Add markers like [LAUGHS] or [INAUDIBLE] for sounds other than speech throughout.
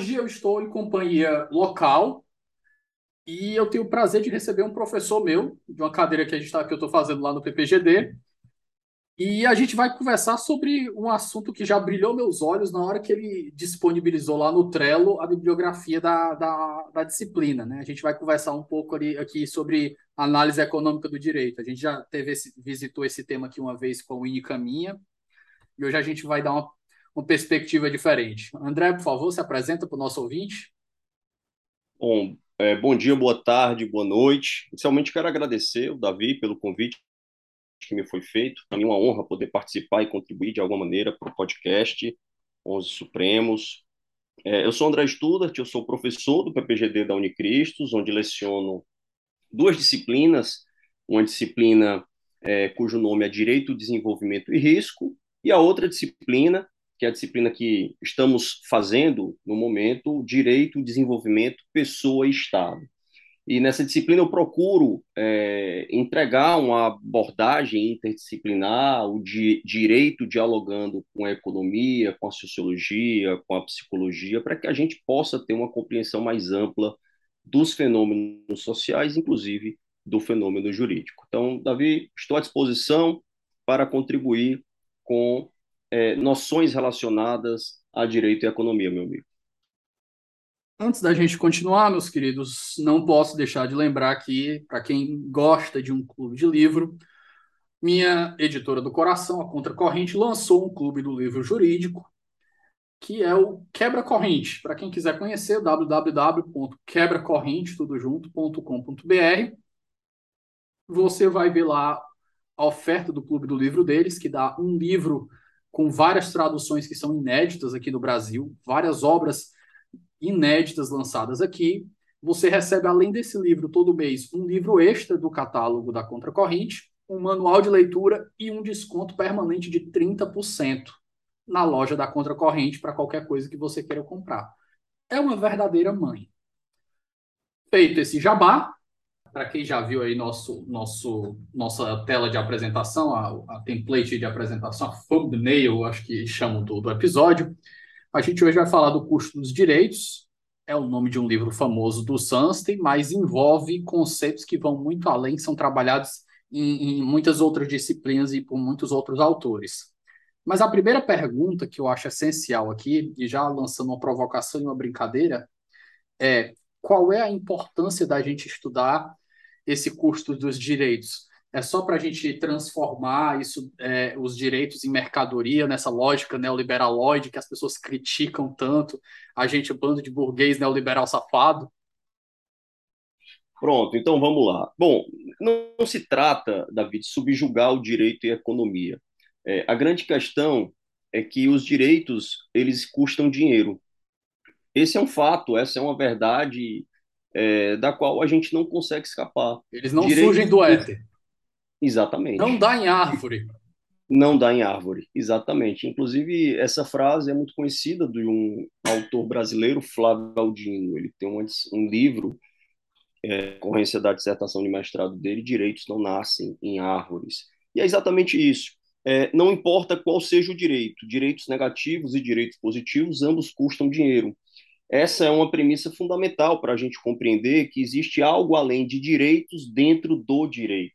Hoje eu estou em companhia local e eu tenho o prazer de receber um professor meu, de uma cadeira que, a gente tá, que eu estou fazendo lá no PPGD. E a gente vai conversar sobre um assunto que já brilhou meus olhos na hora que ele disponibilizou lá no Trello a bibliografia da, da, da disciplina. Né? A gente vai conversar um pouco ali, aqui sobre análise econômica do direito. A gente já teve esse, visitou esse tema aqui uma vez com o Ine Caminha, e hoje a gente vai dar uma uma perspectiva diferente. André, por favor, se apresenta para o nosso ouvinte. Bom, é, bom dia, boa tarde, boa noite. Inicialmente quero agradecer o Davi pelo convite que me foi feito. Para mim é uma honra poder participar e contribuir de alguma maneira para o podcast 11 Supremos. É, eu sou André Studart, eu sou professor do PPGD da Unicristos, onde leciono duas disciplinas, uma disciplina é, cujo nome é Direito, Desenvolvimento e Risco, e a outra disciplina que é a disciplina que estamos fazendo no momento, Direito, Desenvolvimento, Pessoa e Estado. E nessa disciplina eu procuro é, entregar uma abordagem interdisciplinar, o di direito dialogando com a economia, com a sociologia, com a psicologia, para que a gente possa ter uma compreensão mais ampla dos fenômenos sociais, inclusive do fenômeno jurídico. Então, Davi, estou à disposição para contribuir com é, noções relacionadas a direito e economia, meu amigo. Antes da gente continuar, meus queridos, não posso deixar de lembrar aqui, para quem gosta de um clube de livro, minha editora do coração, a Contracorrente, lançou um clube do livro jurídico, que é o Quebra Corrente. Para quem quiser conhecer, www.quebracorrente.com.br. Você vai ver lá a oferta do clube do livro deles, que dá um livro com várias traduções que são inéditas aqui no Brasil, várias obras inéditas lançadas aqui. Você recebe, além desse livro, todo mês, um livro extra do catálogo da Contracorrente, um manual de leitura e um desconto permanente de 30% na loja da Contracorrente para qualquer coisa que você queira comprar. É uma verdadeira mãe. Feito esse jabá, para quem já viu aí nosso, nosso, nossa tela de apresentação, a, a template de apresentação, a thumbnail, acho que chamam do, do episódio, a gente hoje vai falar do custo dos direitos. É o nome de um livro famoso do Sunstein, mas envolve conceitos que vão muito além, que são trabalhados em, em muitas outras disciplinas e por muitos outros autores. Mas a primeira pergunta que eu acho essencial aqui, e já lançando uma provocação e uma brincadeira, é qual é a importância da gente estudar esse custo dos direitos? É só para a gente transformar isso, é, os direitos em mercadoria nessa lógica neoliberalóide que as pessoas criticam tanto, a gente, bando de burguês neoliberal safado? Pronto, então vamos lá. Bom, não, não se trata, David, de subjugar o direito e a economia. É, a grande questão é que os direitos eles custam dinheiro. Esse é um fato, essa é uma verdade é, da qual a gente não consegue escapar. Eles não Direito surgem do éter. Exatamente. Não dá em árvore. Não dá em árvore, exatamente. Inclusive, essa frase é muito conhecida de um autor brasileiro, Flávio Aldino. Ele tem um, um livro, é, corrência da dissertação de mestrado dele, Direitos não nascem em árvores. E é exatamente isso. É, não importa qual seja o direito, direitos negativos e direitos positivos, ambos custam dinheiro. Essa é uma premissa fundamental para a gente compreender que existe algo além de direitos dentro do direito.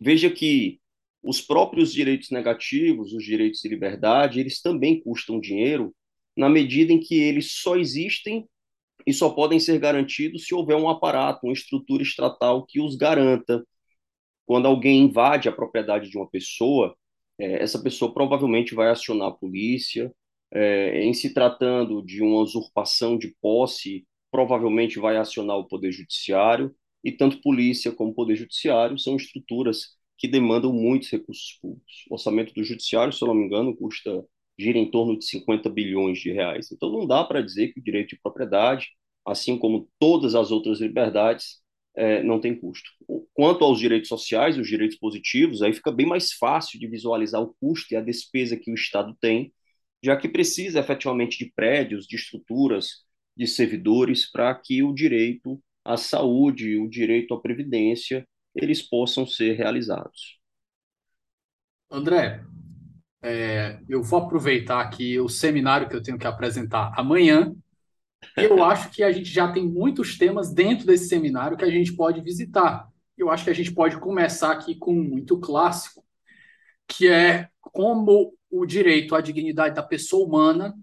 Veja que os próprios direitos negativos, os direitos de liberdade, eles também custam dinheiro na medida em que eles só existem e só podem ser garantidos se houver um aparato, uma estrutura estatal que os garanta. Quando alguém invade a propriedade de uma pessoa, é, essa pessoa provavelmente vai acionar a polícia. É, em se tratando de uma usurpação de posse, provavelmente vai acionar o Poder Judiciário, e tanto polícia como Poder Judiciário são estruturas que demandam muitos recursos públicos. O orçamento do Judiciário, se eu não me engano, custa gira em torno de 50 bilhões de reais. Então não dá para dizer que o direito de propriedade, assim como todas as outras liberdades, é, não tem custo. Quanto aos direitos sociais, os direitos positivos, aí fica bem mais fácil de visualizar o custo e a despesa que o Estado tem, já que precisa efetivamente de prédios, de estruturas, de servidores para que o direito à saúde, o direito à previdência, eles possam ser realizados. André, é, eu vou aproveitar aqui o seminário que eu tenho que apresentar amanhã. Eu [LAUGHS] acho que a gente já tem muitos temas dentro desse seminário que a gente pode visitar. Eu acho que a gente pode começar aqui com um muito clássico, que é como o direito à dignidade da pessoa humana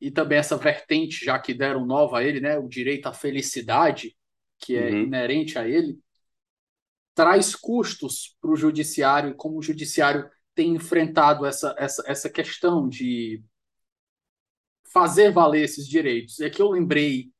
e também essa vertente, já que deram nova a ele, né, o direito à felicidade, que é uhum. inerente a ele, traz custos para o judiciário e como o judiciário tem enfrentado essa, essa, essa questão de fazer valer esses direitos. É que eu lembrei,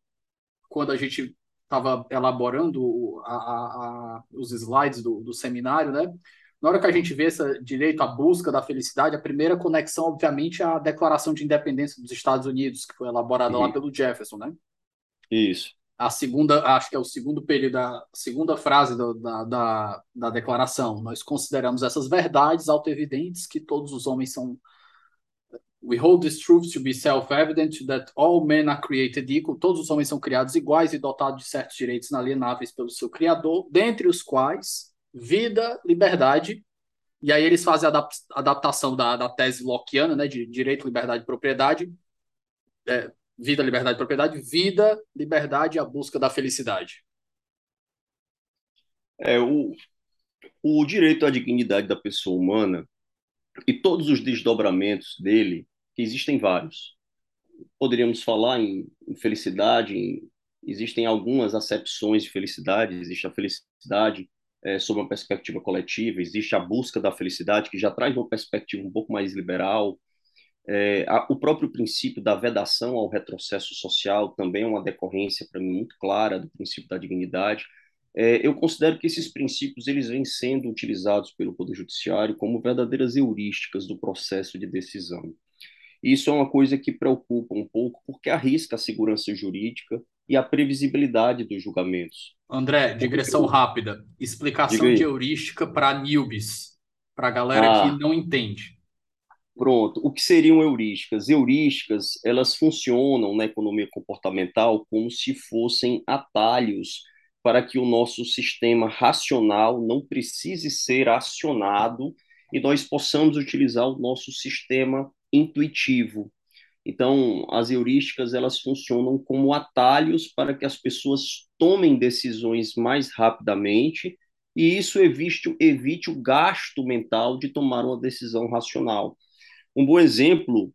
quando a gente estava elaborando a, a, a, os slides do, do seminário, né? Na hora que a gente vê esse direito à busca da felicidade, a primeira conexão, obviamente, é a Declaração de Independência dos Estados Unidos, que foi elaborada uhum. lá pelo Jefferson, né? Isso. A segunda, acho que é o segundo período, a segunda frase do, da, da, da declaração. Nós consideramos essas verdades auto-evidentes que todos os homens são We hold this truth to be self-evident that all men are created equal. Todos os homens são criados iguais e dotados de certos direitos inalienáveis pelo seu Criador, dentre os quais vida, liberdade. E aí eles fazem a adaptação da, da tese lockeana, né, de direito, liberdade e propriedade. É, vida, liberdade e propriedade. Vida, liberdade e a busca da felicidade. É, o, o direito à dignidade da pessoa humana e todos os desdobramentos dele, que existem vários. Poderíamos falar em, em felicidade, em, existem algumas acepções de felicidade, existe a felicidade é, sob uma perspectiva coletiva, existe a busca da felicidade, que já traz uma perspectiva um pouco mais liberal. É, a, o próprio princípio da vedação ao retrocesso social também é uma decorrência, para mim, muito clara do princípio da dignidade. É, eu considero que esses princípios eles vêm sendo utilizados pelo Poder Judiciário como verdadeiras heurísticas do processo de decisão. Isso é uma coisa que preocupa um pouco, porque arrisca a segurança jurídica e a previsibilidade dos julgamentos. André, digressão rápida. Explicação de heurística para newbies, para a galera ah, que não entende. Pronto. O que seriam heurísticas? Heurísticas, elas funcionam na economia comportamental como se fossem atalhos para que o nosso sistema racional não precise ser acionado e nós possamos utilizar o nosso sistema intuitivo. Então, as heurísticas elas funcionam como atalhos para que as pessoas tomem decisões mais rapidamente e isso evite, evite o gasto mental de tomar uma decisão racional. Um bom exemplo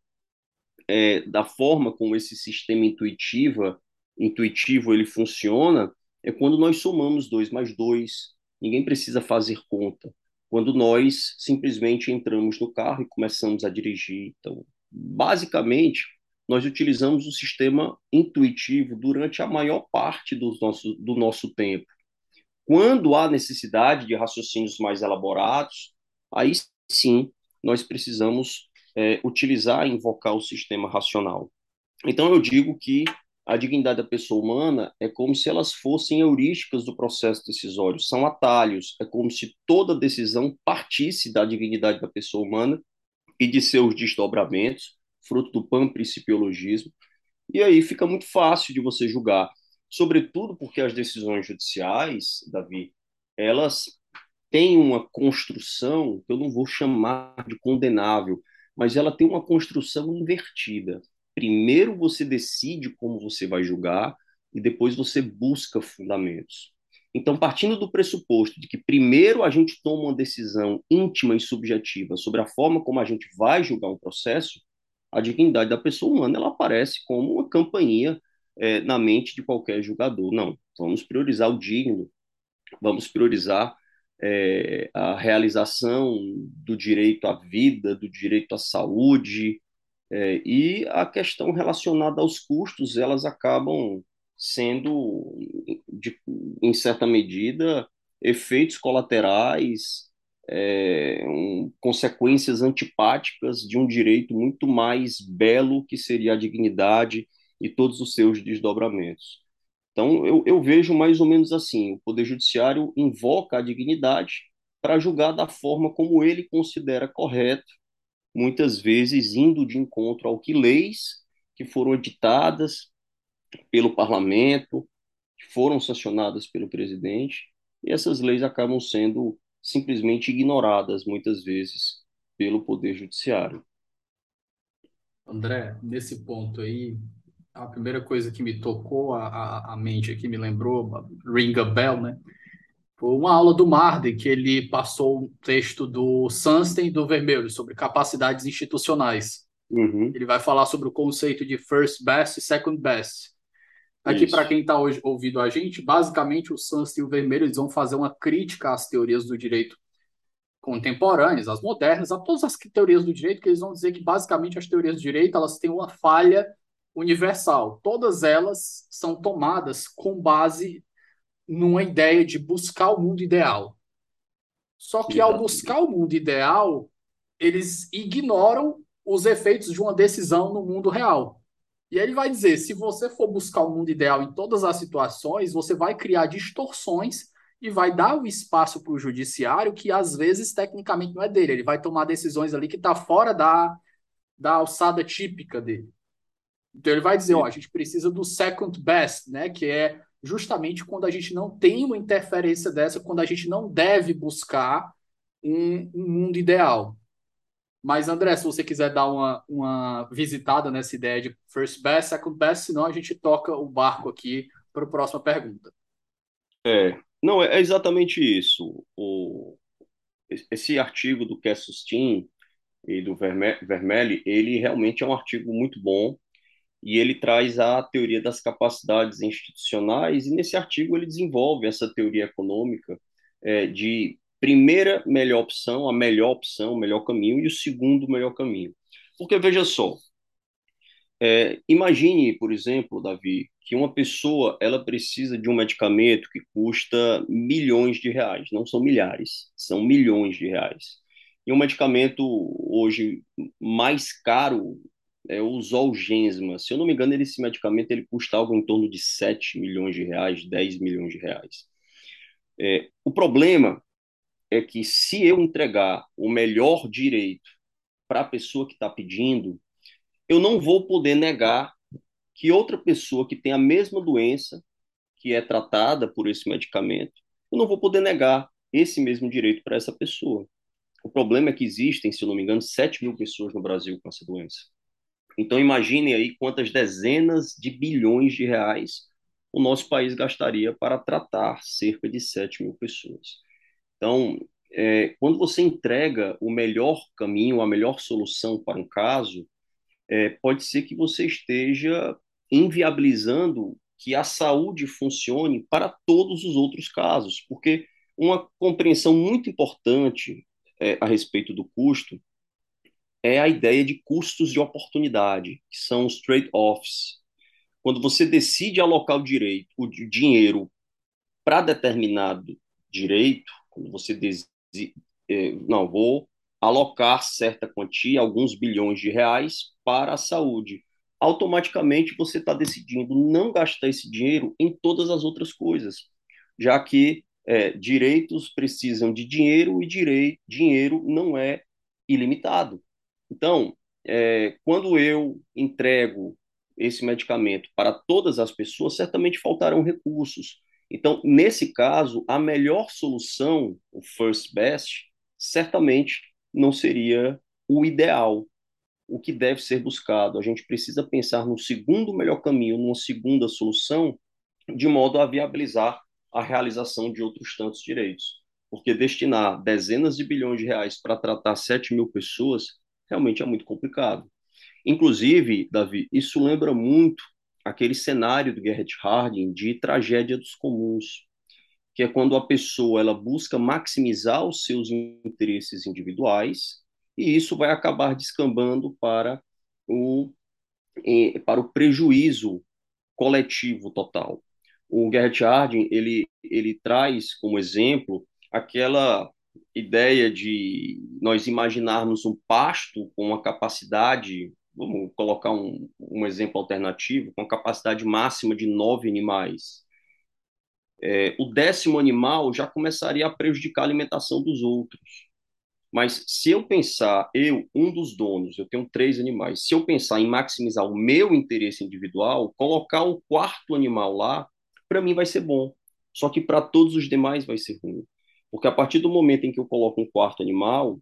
é, da forma como esse sistema intuitiva, intuitivo ele funciona é quando nós somamos dois mais dois, ninguém precisa fazer conta. Quando nós simplesmente entramos no carro e começamos a dirigir. Então, basicamente, nós utilizamos o sistema intuitivo durante a maior parte do nosso, do nosso tempo. Quando há necessidade de raciocínios mais elaborados, aí sim nós precisamos é, utilizar e invocar o sistema racional. Então, eu digo que a dignidade da pessoa humana é como se elas fossem heurísticas do processo decisório, são atalhos, é como se toda decisão partisse da dignidade da pessoa humana e de seus desdobramentos, fruto do panprincipiologismo, e aí fica muito fácil de você julgar, sobretudo porque as decisões judiciais, Davi, elas têm uma construção que eu não vou chamar de condenável, mas ela tem uma construção invertida primeiro você decide como você vai julgar e depois você busca fundamentos. Então, partindo do pressuposto de que primeiro a gente toma uma decisão íntima e subjetiva sobre a forma como a gente vai julgar um processo, a dignidade da pessoa humana ela aparece como uma campainha é, na mente de qualquer julgador. Não, vamos priorizar o digno, vamos priorizar é, a realização do direito à vida, do direito à saúde, é, e a questão relacionada aos custos, elas acabam sendo, de, em certa medida, efeitos colaterais, é, um, consequências antipáticas de um direito muito mais belo que seria a dignidade e todos os seus desdobramentos. Então, eu, eu vejo mais ou menos assim: o Poder Judiciário invoca a dignidade para julgar da forma como ele considera correto, muitas vezes indo de encontro ao que leis que foram editadas pelo parlamento, que foram sancionadas pelo presidente, e essas leis acabam sendo simplesmente ignoradas muitas vezes pelo Poder Judiciário. André, nesse ponto aí, a primeira coisa que me tocou a, a, a mente aqui, me lembrou, ring a bell, né? Foi uma aula do Marden, que ele passou um texto do Sunstein do Vermelho sobre capacidades institucionais. Uhum. Ele vai falar sobre o conceito de first best e second best. Aqui, para quem está ouvindo a gente, basicamente o Sunstein e o Vermelho eles vão fazer uma crítica às teorias do direito contemporâneas, às modernas, a todas as teorias do direito, que eles vão dizer que basicamente as teorias do direito elas têm uma falha universal. Todas elas são tomadas com base numa ideia de buscar o mundo ideal. Só que ao buscar o mundo ideal, eles ignoram os efeitos de uma decisão no mundo real. E ele vai dizer: se você for buscar o mundo ideal em todas as situações, você vai criar distorções e vai dar o espaço para o judiciário que às vezes tecnicamente não é dele. Ele vai tomar decisões ali que está fora da, da alçada típica dele. Então ele vai dizer, ó, a gente precisa do second best, né, que é justamente quando a gente não tem uma interferência dessa, quando a gente não deve buscar um, um mundo ideal. Mas, André, se você quiser dar uma, uma visitada nessa ideia de first best, second best, senão a gente toca o barco aqui para a próxima pergunta. É, não, é exatamente isso. O, esse artigo do Kessustin e do Vermelli, ele realmente é um artigo muito bom e ele traz a teoria das capacidades institucionais, e nesse artigo ele desenvolve essa teoria econômica é, de primeira melhor opção, a melhor opção, o melhor caminho, e o segundo melhor caminho. Porque, veja só, é, imagine, por exemplo, Davi, que uma pessoa ela precisa de um medicamento que custa milhões de reais, não são milhares, são milhões de reais. E um medicamento hoje mais caro é o Zolgensma. Se eu não me engano, esse medicamento ele custa algo em torno de 7 milhões de reais, 10 milhões de reais. É, o problema é que se eu entregar o melhor direito para a pessoa que está pedindo, eu não vou poder negar que outra pessoa que tem a mesma doença, que é tratada por esse medicamento, eu não vou poder negar esse mesmo direito para essa pessoa. O problema é que existem, se eu não me engano, 7 mil pessoas no Brasil com essa doença. Então, imaginem aí quantas dezenas de bilhões de reais o nosso país gastaria para tratar cerca de 7 mil pessoas. Então, é, quando você entrega o melhor caminho, a melhor solução para um caso, é, pode ser que você esteja inviabilizando que a saúde funcione para todos os outros casos, porque uma compreensão muito importante é, a respeito do custo é a ideia de custos de oportunidade, que são os trade-offs. Quando você decide alocar o direito, o dinheiro para determinado direito, quando você diz, é, não vou alocar certa quantia, alguns bilhões de reais para a saúde, automaticamente você está decidindo não gastar esse dinheiro em todas as outras coisas, já que é, direitos precisam de dinheiro e direi dinheiro não é ilimitado. Então, é, quando eu entrego esse medicamento para todas as pessoas, certamente faltarão recursos. Então, nesse caso, a melhor solução, o first best, certamente não seria o ideal, o que deve ser buscado. A gente precisa pensar no segundo melhor caminho, numa segunda solução, de modo a viabilizar a realização de outros tantos direitos. Porque destinar dezenas de bilhões de reais para tratar 7 mil pessoas realmente é muito complicado. Inclusive, Davi, isso lembra muito aquele cenário do Gerrit Harding de tragédia dos comuns, que é quando a pessoa ela busca maximizar os seus interesses individuais e isso vai acabar descambando para o para o prejuízo coletivo total. O Gerrit Harding ele ele traz como exemplo aquela ideia de nós imaginarmos um pasto com uma capacidade vamos colocar um, um exemplo alternativo, com capacidade máxima de nove animais. É, o décimo animal já começaria a prejudicar a alimentação dos outros. Mas se eu pensar, eu, um dos donos, eu tenho três animais, se eu pensar em maximizar o meu interesse individual, colocar o quarto animal lá, para mim vai ser bom. Só que para todos os demais vai ser ruim. Porque a partir do momento em que eu coloco um quarto animal,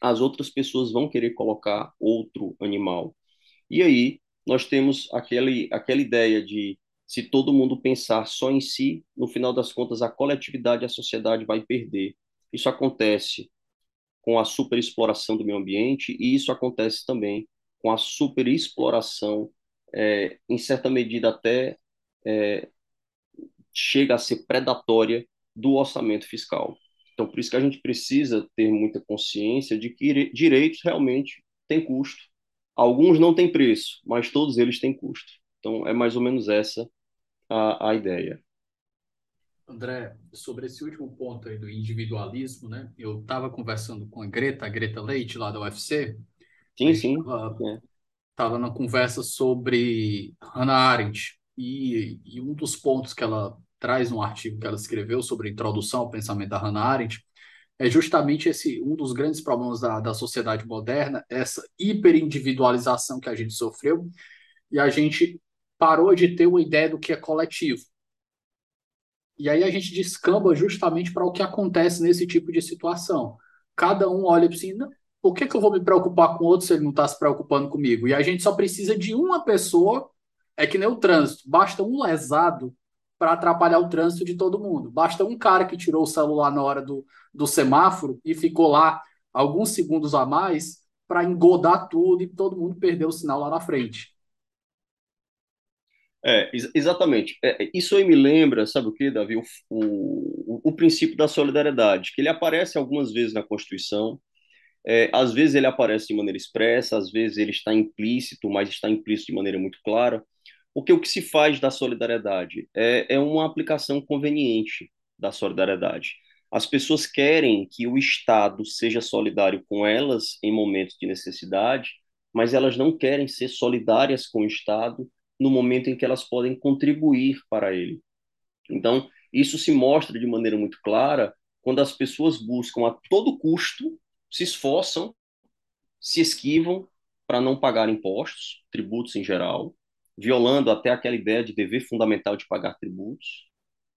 as outras pessoas vão querer colocar outro animal. E aí nós temos aquele, aquela ideia de se todo mundo pensar só em si, no final das contas a coletividade, a sociedade vai perder. Isso acontece com a superexploração do meio ambiente e isso acontece também com a superexploração, é, em certa medida até é, chega a ser predatória do orçamento fiscal. Então, por isso que a gente precisa ter muita consciência de que direitos realmente têm custo. Alguns não têm preço, mas todos eles têm custo. Então, é mais ou menos essa a, a ideia. André, sobre esse último ponto aí do individualismo, né? Eu estava conversando com a Greta, a Greta Leite, lá da UFC. Sim, sim. Estava é. na conversa sobre Hannah Arendt. E, e um dos pontos que ela traz um artigo que ela escreveu sobre introdução ao pensamento da Hannah Arendt, é justamente esse um dos grandes problemas da, da sociedade moderna, essa hiperindividualização que a gente sofreu, e a gente parou de ter uma ideia do que é coletivo. E aí a gente descamba justamente para o que acontece nesse tipo de situação. Cada um olha assim, por que, que eu vou me preocupar com outro se ele não está se preocupando comigo? E a gente só precisa de uma pessoa, é que nem o trânsito, basta um lesado para atrapalhar o trânsito de todo mundo. Basta um cara que tirou o celular na hora do, do semáforo e ficou lá alguns segundos a mais para engodar tudo e todo mundo perdeu o sinal lá na frente. É, ex exatamente. É, isso aí me lembra, sabe o que, Davi? O, o, o, princípio da solidariedade, que ele aparece algumas vezes na Constituição, é, às vezes ele aparece de maneira expressa, às vezes ele está implícito, mas está implícito de maneira muito clara. Porque o que se faz da solidariedade é, é uma aplicação conveniente da solidariedade. As pessoas querem que o Estado seja solidário com elas em momentos de necessidade, mas elas não querem ser solidárias com o Estado no momento em que elas podem contribuir para ele. Então, isso se mostra de maneira muito clara quando as pessoas buscam a todo custo, se esforçam, se esquivam para não pagar impostos, tributos em geral, violando até aquela ideia de dever fundamental de pagar tributos,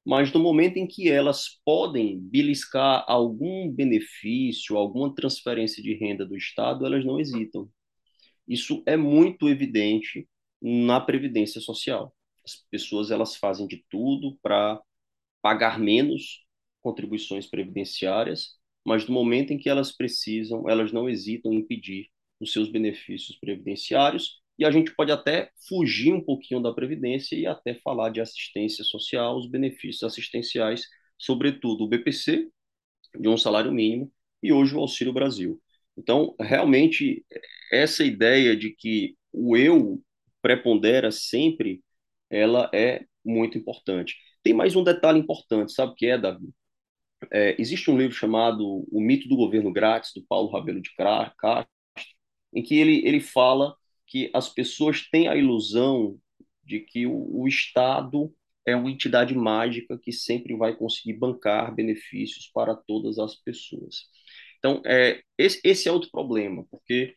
mas no momento em que elas podem beliscar algum benefício, alguma transferência de renda do Estado, elas não hesitam. Isso é muito evidente na previdência social. As pessoas elas fazem de tudo para pagar menos contribuições previdenciárias, mas no momento em que elas precisam, elas não hesitam em pedir os seus benefícios previdenciários e a gente pode até fugir um pouquinho da Previdência e até falar de assistência social, os benefícios assistenciais, sobretudo o BPC, de um salário mínimo, e hoje o Auxílio Brasil. Então, realmente, essa ideia de que o eu prepondera sempre, ela é muito importante. Tem mais um detalhe importante, sabe o que é, Davi? É, existe um livro chamado O Mito do Governo Grátis, do Paulo Rabelo de Castro, em que ele, ele fala que as pessoas têm a ilusão de que o, o Estado é uma entidade mágica que sempre vai conseguir bancar benefícios para todas as pessoas. Então, é, esse, esse é outro problema, porque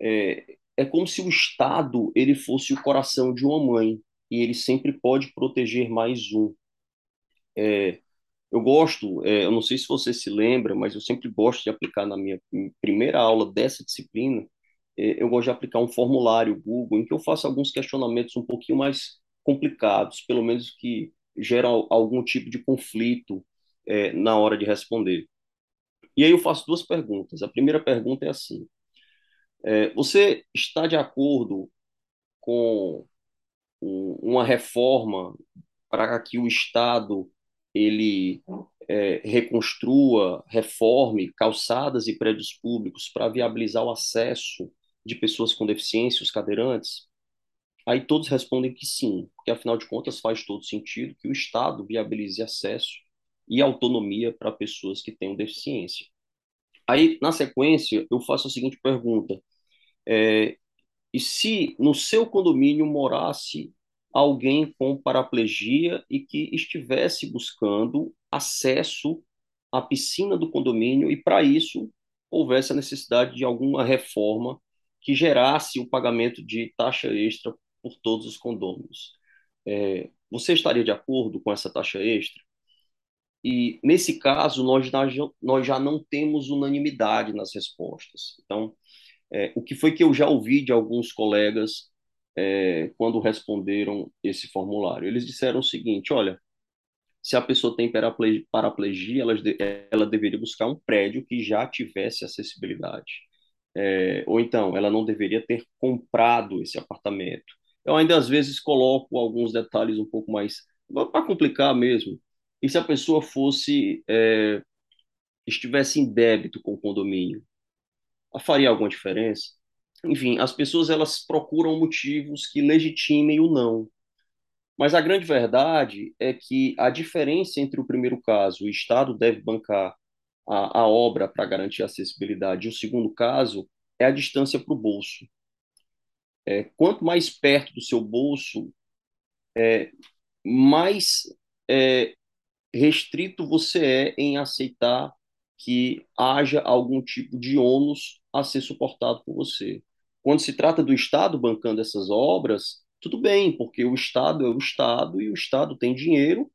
é, é como se o Estado ele fosse o coração de uma mãe e ele sempre pode proteger mais um. É, eu gosto, é, eu não sei se você se lembra, mas eu sempre gosto de aplicar na minha primeira aula dessa disciplina eu gosto de aplicar um formulário Google em que eu faço alguns questionamentos um pouquinho mais complicados, pelo menos que gera algum tipo de conflito é, na hora de responder. E aí eu faço duas perguntas. A primeira pergunta é assim: é, você está de acordo com uma reforma para que o Estado ele é, reconstrua, reforme calçadas e prédios públicos para viabilizar o acesso de pessoas com deficiência, os cadeirantes? Aí todos respondem que sim, porque afinal de contas faz todo sentido que o Estado viabilize acesso e autonomia para pessoas que tenham deficiência. Aí, na sequência, eu faço a seguinte pergunta: é, e se no seu condomínio morasse alguém com paraplegia e que estivesse buscando acesso à piscina do condomínio e para isso houvesse a necessidade de alguma reforma que gerasse o pagamento de taxa extra por todos os condôminos. É, você estaria de acordo com essa taxa extra? E, nesse caso, nós, nós já não temos unanimidade nas respostas. Então, é, o que foi que eu já ouvi de alguns colegas é, quando responderam esse formulário. Eles disseram o seguinte: olha, se a pessoa tem paraplegia, ela, ela deveria buscar um prédio que já tivesse acessibilidade. É, ou então, ela não deveria ter comprado esse apartamento. Eu ainda às vezes coloco alguns detalhes um pouco mais para complicar mesmo. E se a pessoa fosse é, estivesse em débito com o condomínio, faria alguma diferença? enfim, as pessoas elas procuram motivos que legitimem o não. Mas a grande verdade é que a diferença entre o primeiro caso, o Estado deve bancar a, a obra para garantir a acessibilidade, o segundo caso é a distância para o bolso. É, quanto mais perto do seu bolso, é, mais é, restrito você é em aceitar que haja algum tipo de ônus a ser suportado por você. Quando se trata do Estado bancando essas obras, tudo bem, porque o Estado é o Estado e o Estado tem dinheiro,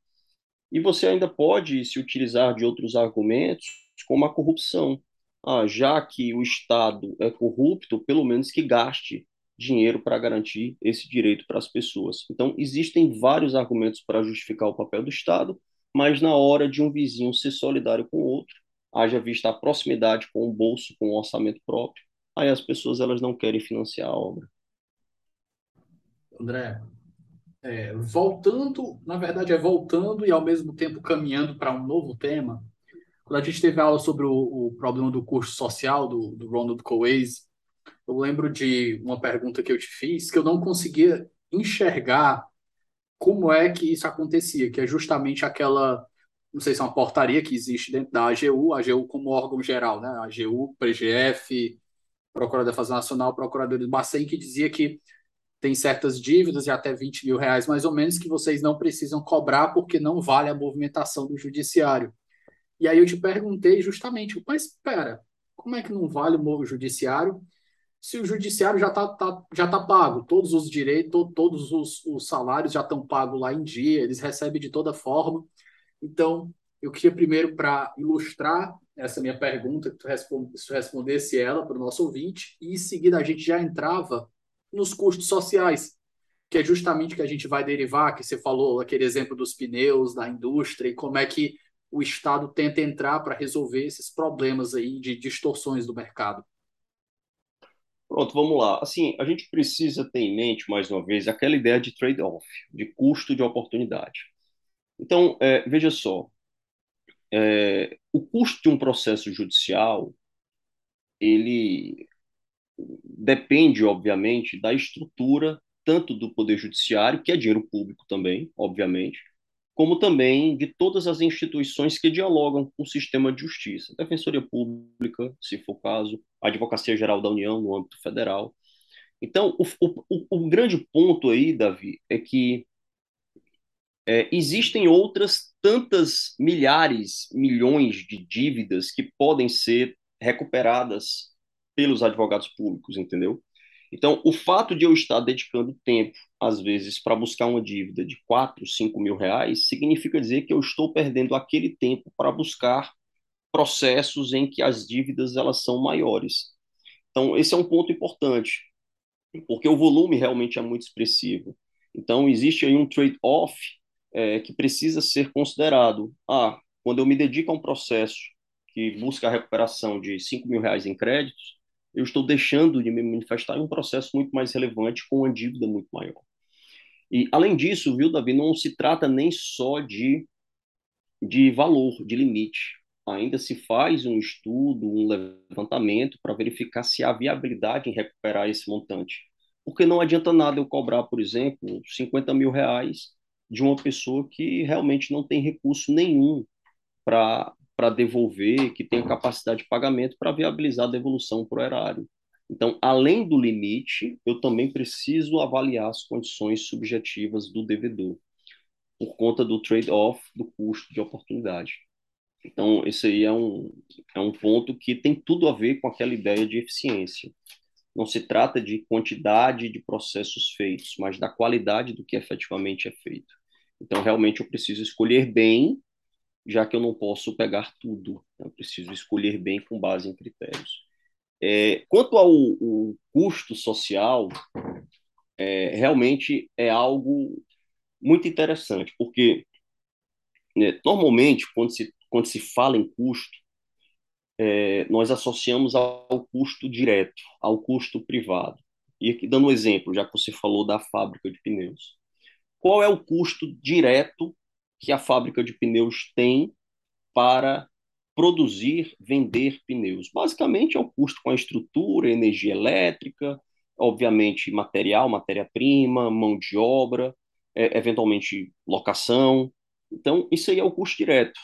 e você ainda pode se utilizar de outros argumentos, como a corrupção. Ah, já que o Estado é corrupto, pelo menos que gaste dinheiro para garantir esse direito para as pessoas. Então, existem vários argumentos para justificar o papel do Estado, mas na hora de um vizinho ser solidário com o outro, haja vista a proximidade com o bolso, com o orçamento próprio, aí as pessoas elas não querem financiar a obra. André, é, voltando, na verdade é voltando e ao mesmo tempo caminhando para um novo tema, quando a gente teve aula sobre o, o problema do curso social do, do Ronald Coase, eu lembro de uma pergunta que eu te fiz que eu não conseguia enxergar como é que isso acontecia, que é justamente aquela não sei se é uma portaria que existe dentro da AGU, AGU como órgão geral, né? AGU, PGF, Procuradoria da Fazenda Nacional, Procurador do Bacen, que dizia que tem certas dívidas de até 20 mil reais, mais ou menos, que vocês não precisam cobrar porque não vale a movimentação do judiciário. E aí eu te perguntei justamente, mas espera, como é que não vale o judiciário se o judiciário já está tá, já tá pago, todos os direitos, todos os, os salários já estão pagos lá em dia, eles recebem de toda forma. Então, eu queria primeiro, para ilustrar essa minha pergunta, que tu, respondesse ela para o nosso ouvinte, e em seguida a gente já entrava nos custos sociais, que é justamente que a gente vai derivar, que você falou, aquele exemplo dos pneus, da indústria, e como é que o Estado tenta entrar para resolver esses problemas aí de distorções do mercado. Pronto, vamos lá. Assim, a gente precisa ter em mente, mais uma vez, aquela ideia de trade-off, de custo de oportunidade. Então, é, veja só, é, o custo de um processo judicial, ele depende, obviamente, da estrutura tanto do Poder Judiciário, que é dinheiro público também, obviamente, como também de todas as instituições que dialogam com o sistema de justiça. Defensoria Pública, se for o caso, a Advocacia Geral da União, no âmbito federal. Então, o, o, o grande ponto aí, Davi, é que é, existem outras tantas milhares, milhões de dívidas que podem ser recuperadas pelos advogados públicos, entendeu? Então, o fato de eu estar dedicando tempo, às vezes, para buscar uma dívida de 4, 5 mil reais, significa dizer que eu estou perdendo aquele tempo para buscar processos em que as dívidas elas são maiores. Então, esse é um ponto importante, porque o volume realmente é muito expressivo. Então, existe aí um trade-off é, que precisa ser considerado. Ah, quando eu me dedico a um processo que busca a recuperação de 5 mil reais em créditos, eu estou deixando de me manifestar em um processo muito mais relevante com uma dívida muito maior. E, além disso, viu, Davi, não se trata nem só de, de valor, de limite. Ainda se faz um estudo, um levantamento para verificar se há viabilidade em recuperar esse montante. Porque não adianta nada eu cobrar, por exemplo, 50 mil reais de uma pessoa que realmente não tem recurso nenhum para para devolver, que tenha capacidade de pagamento para viabilizar a devolução para o erário. Então, além do limite, eu também preciso avaliar as condições subjetivas do devedor, por conta do trade-off do custo de oportunidade. Então, esse aí é um, é um ponto que tem tudo a ver com aquela ideia de eficiência. Não se trata de quantidade de processos feitos, mas da qualidade do que efetivamente é feito. Então, realmente, eu preciso escolher bem já que eu não posso pegar tudo. Eu preciso escolher bem com base em critérios. É, quanto ao, ao, custo social, é, realmente é algo muito interessante, porque né, normalmente, quando se, quando se fala em custo, é, nós associamos ao custo direto, ao custo privado. E aqui, dando um exemplo, já que você falou da fábrica de pneus. Qual é o custo direto que a fábrica de pneus tem para produzir, vender pneus. Basicamente é o custo com a estrutura, energia elétrica, obviamente material, matéria-prima, mão de obra, é, eventualmente locação. Então, isso aí é o custo direto.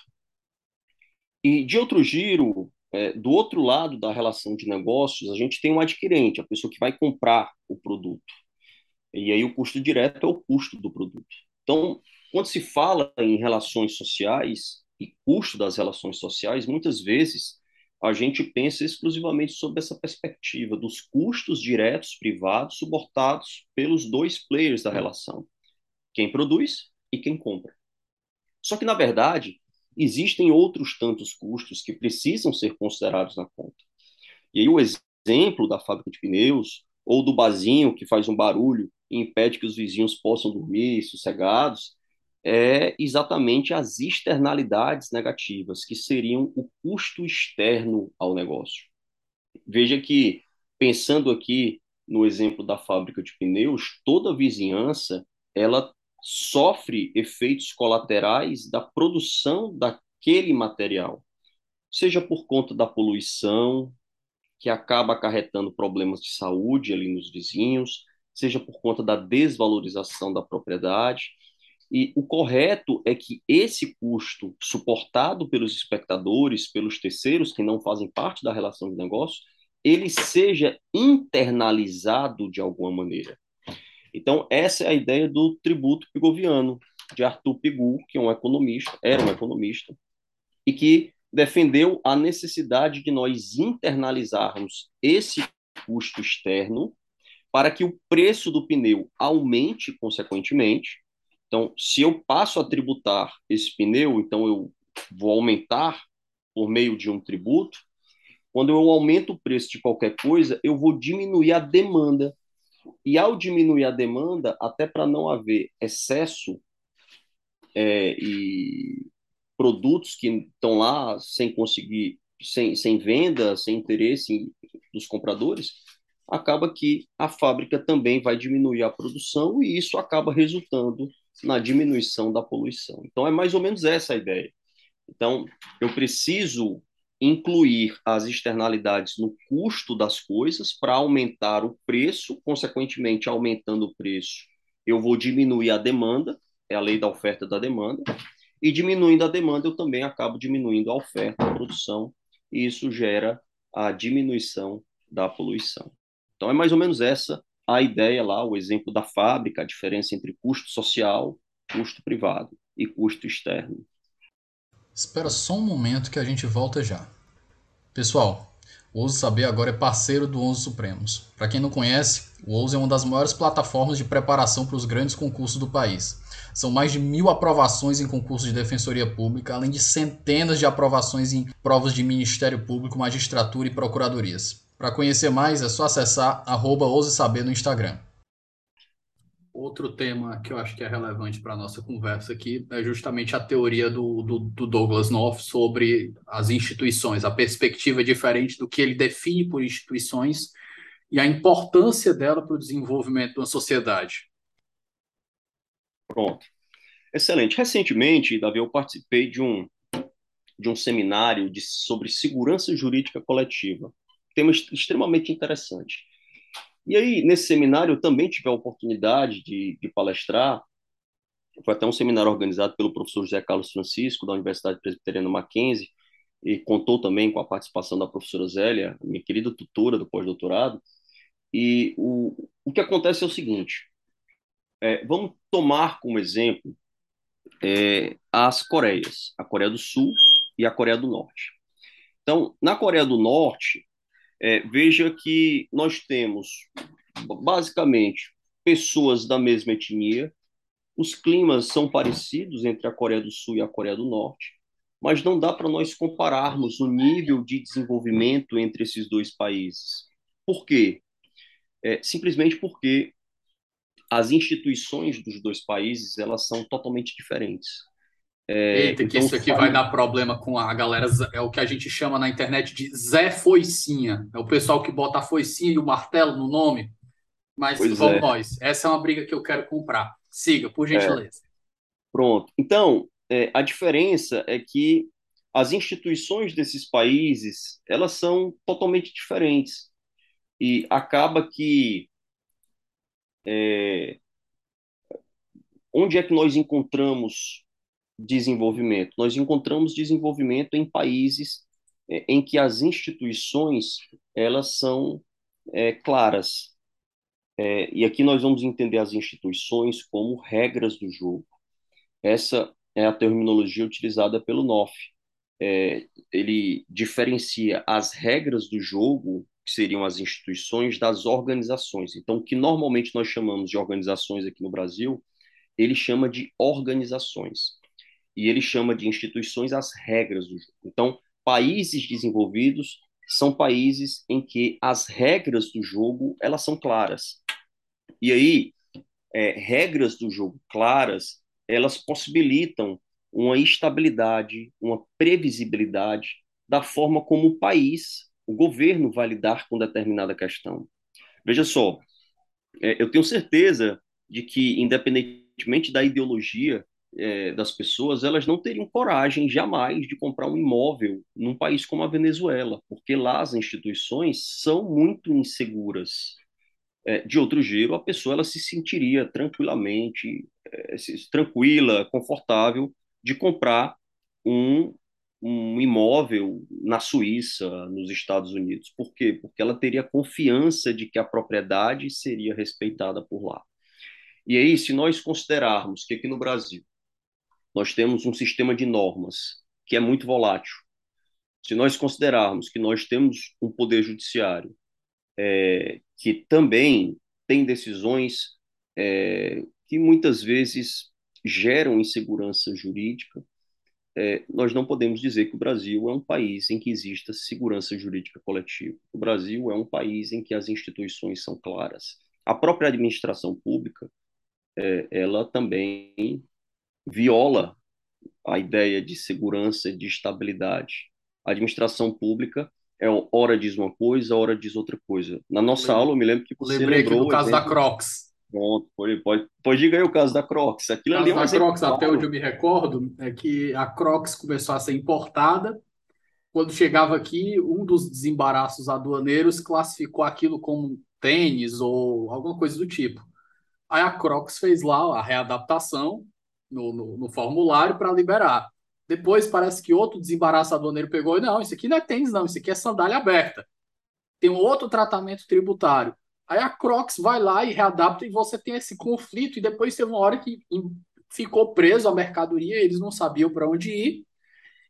E de outro giro, é, do outro lado da relação de negócios, a gente tem um adquirente, a pessoa que vai comprar o produto. E aí o custo direto é o custo do produto. Então, quando se fala em relações sociais e custo das relações sociais, muitas vezes a gente pensa exclusivamente sobre essa perspectiva dos custos diretos privados suportados pelos dois players da relação, quem produz e quem compra. Só que, na verdade, existem outros tantos custos que precisam ser considerados na conta. E aí o exemplo da fábrica de pneus ou do bazinho que faz um barulho e impede que os vizinhos possam dormir sossegados, é exatamente as externalidades negativas, que seriam o custo externo ao negócio. Veja que, pensando aqui no exemplo da fábrica de pneus, toda a vizinhança ela sofre efeitos colaterais da produção daquele material, seja por conta da poluição, que acaba acarretando problemas de saúde ali nos vizinhos, seja por conta da desvalorização da propriedade, e o correto é que esse custo suportado pelos espectadores, pelos terceiros que não fazem parte da relação de negócio, ele seja internalizado de alguma maneira. Então, essa é a ideia do tributo pigoviano, de Arthur Pigou, que é um economista, era um economista, e que defendeu a necessidade de nós internalizarmos esse custo externo para que o preço do pneu aumente consequentemente então, se eu passo a tributar esse pneu, então eu vou aumentar por meio de um tributo. Quando eu aumento o preço de qualquer coisa, eu vou diminuir a demanda. E ao diminuir a demanda, até para não haver excesso é, e produtos que estão lá sem conseguir, sem, sem venda, sem interesse dos compradores, acaba que a fábrica também vai diminuir a produção e isso acaba resultando na diminuição da poluição. Então, é mais ou menos essa a ideia. Então, eu preciso incluir as externalidades no custo das coisas para aumentar o preço, consequentemente, aumentando o preço, eu vou diminuir a demanda, é a lei da oferta e da demanda, e diminuindo a demanda, eu também acabo diminuindo a oferta, a produção, e isso gera a diminuição da poluição. Então, é mais ou menos essa a ideia lá, o exemplo da fábrica, a diferença entre custo social, custo privado e custo externo. Espera só um momento que a gente volta já. Pessoal, o Ouse Saber agora é parceiro do Onze Supremos. Para quem não conhece, o Ouse é uma das maiores plataformas de preparação para os grandes concursos do país. São mais de mil aprovações em concursos de defensoria pública, além de centenas de aprovações em provas de Ministério Público, magistratura e procuradorias. Para conhecer mais, é só acessar arroba Saber no Instagram. Outro tema que eu acho que é relevante para a nossa conversa aqui é justamente a teoria do, do, do, Douglas North sobre as instituições, a perspectiva diferente do que ele define por instituições e a importância dela para o desenvolvimento de uma sociedade. Pronto. Excelente. Recentemente, Davi, eu participei de um, de um seminário de, sobre segurança jurídica coletiva. Tema extremamente interessante. E aí, nesse seminário, eu também tive a oportunidade de, de palestrar. Foi até um seminário organizado pelo professor José Carlos Francisco, da Universidade Presbiteriana Mackenzie, e contou também com a participação da professora Zélia, minha querida tutora do pós-doutorado. E o, o que acontece é o seguinte: é, vamos tomar como exemplo é, as Coreias, a Coreia do Sul e a Coreia do Norte. Então, na Coreia do Norte, é, veja que nós temos basicamente pessoas da mesma etnia, os climas são parecidos entre a Coreia do Sul e a Coreia do Norte, mas não dá para nós compararmos o nível de desenvolvimento entre esses dois países. Por quê? É, simplesmente porque as instituições dos dois países elas são totalmente diferentes. É, Eita, então, que isso aqui vai dar problema com a galera, é o que a gente chama na internet de Zé Foicinha. É o pessoal que bota a foicinha e o martelo no nome. Mas pois vamos é. nós, essa é uma briga que eu quero comprar. Siga, por gentileza. É. Pronto. Então, é, a diferença é que as instituições desses países, elas são totalmente diferentes. E acaba que é, onde é que nós encontramos desenvolvimento? Nós encontramos desenvolvimento em países é, em que as instituições elas são é, claras. É, e aqui nós vamos entender as instituições como regras do jogo. Essa é a terminologia utilizada pelo NOF. É, ele diferencia as regras do jogo que seriam as instituições, das organizações. Então, o que normalmente nós chamamos de organizações aqui no Brasil, ele chama de organizações. E ele chama de instituições as regras do jogo. Então, países desenvolvidos são países em que as regras do jogo elas são claras. E aí, é, regras do jogo claras, elas possibilitam uma estabilidade, uma previsibilidade da forma como o país o governo vai lidar com determinada questão. Veja só, é, eu tenho certeza de que, independentemente da ideologia é, das pessoas, elas não teriam coragem jamais de comprar um imóvel num país como a Venezuela, porque lá as instituições são muito inseguras. É, de outro jeito, a pessoa ela se sentiria tranquilamente, é, tranquila, confortável de comprar um um imóvel na Suíça, nos Estados Unidos. Por quê? Porque ela teria confiança de que a propriedade seria respeitada por lá. E aí, se nós considerarmos que aqui no Brasil nós temos um sistema de normas que é muito volátil, se nós considerarmos que nós temos um poder judiciário é, que também tem decisões é, que muitas vezes geram insegurança jurídica, é, nós não podemos dizer que o Brasil é um país em que exista segurança jurídica coletiva. O Brasil é um país em que as instituições são claras. A própria administração pública, é, ela também viola a ideia de segurança, de estabilidade. A administração pública é hora diz uma coisa, hora diz outra coisa. Na nossa aula, eu me lembro que você Lembrei lembrou... Lembrei caso exemplo... da Crocs. Pronto, pode, pode, pode diga aí o caso da Crocs. Aquilo o caso ali é da Crocs, até onde eu me recordo, é que a Crocs começou a ser importada. Quando chegava aqui, um dos desembaraços aduaneiros classificou aquilo como tênis ou alguma coisa do tipo. Aí a Crocs fez lá a readaptação no, no, no formulário para liberar. Depois parece que outro desembaraço pegou e não, isso aqui não é tênis, não, isso aqui é sandália aberta. Tem um outro tratamento tributário. Aí a Crocs vai lá e readapta e você tem esse conflito. E depois teve uma hora que ficou preso a mercadoria, eles não sabiam para onde ir.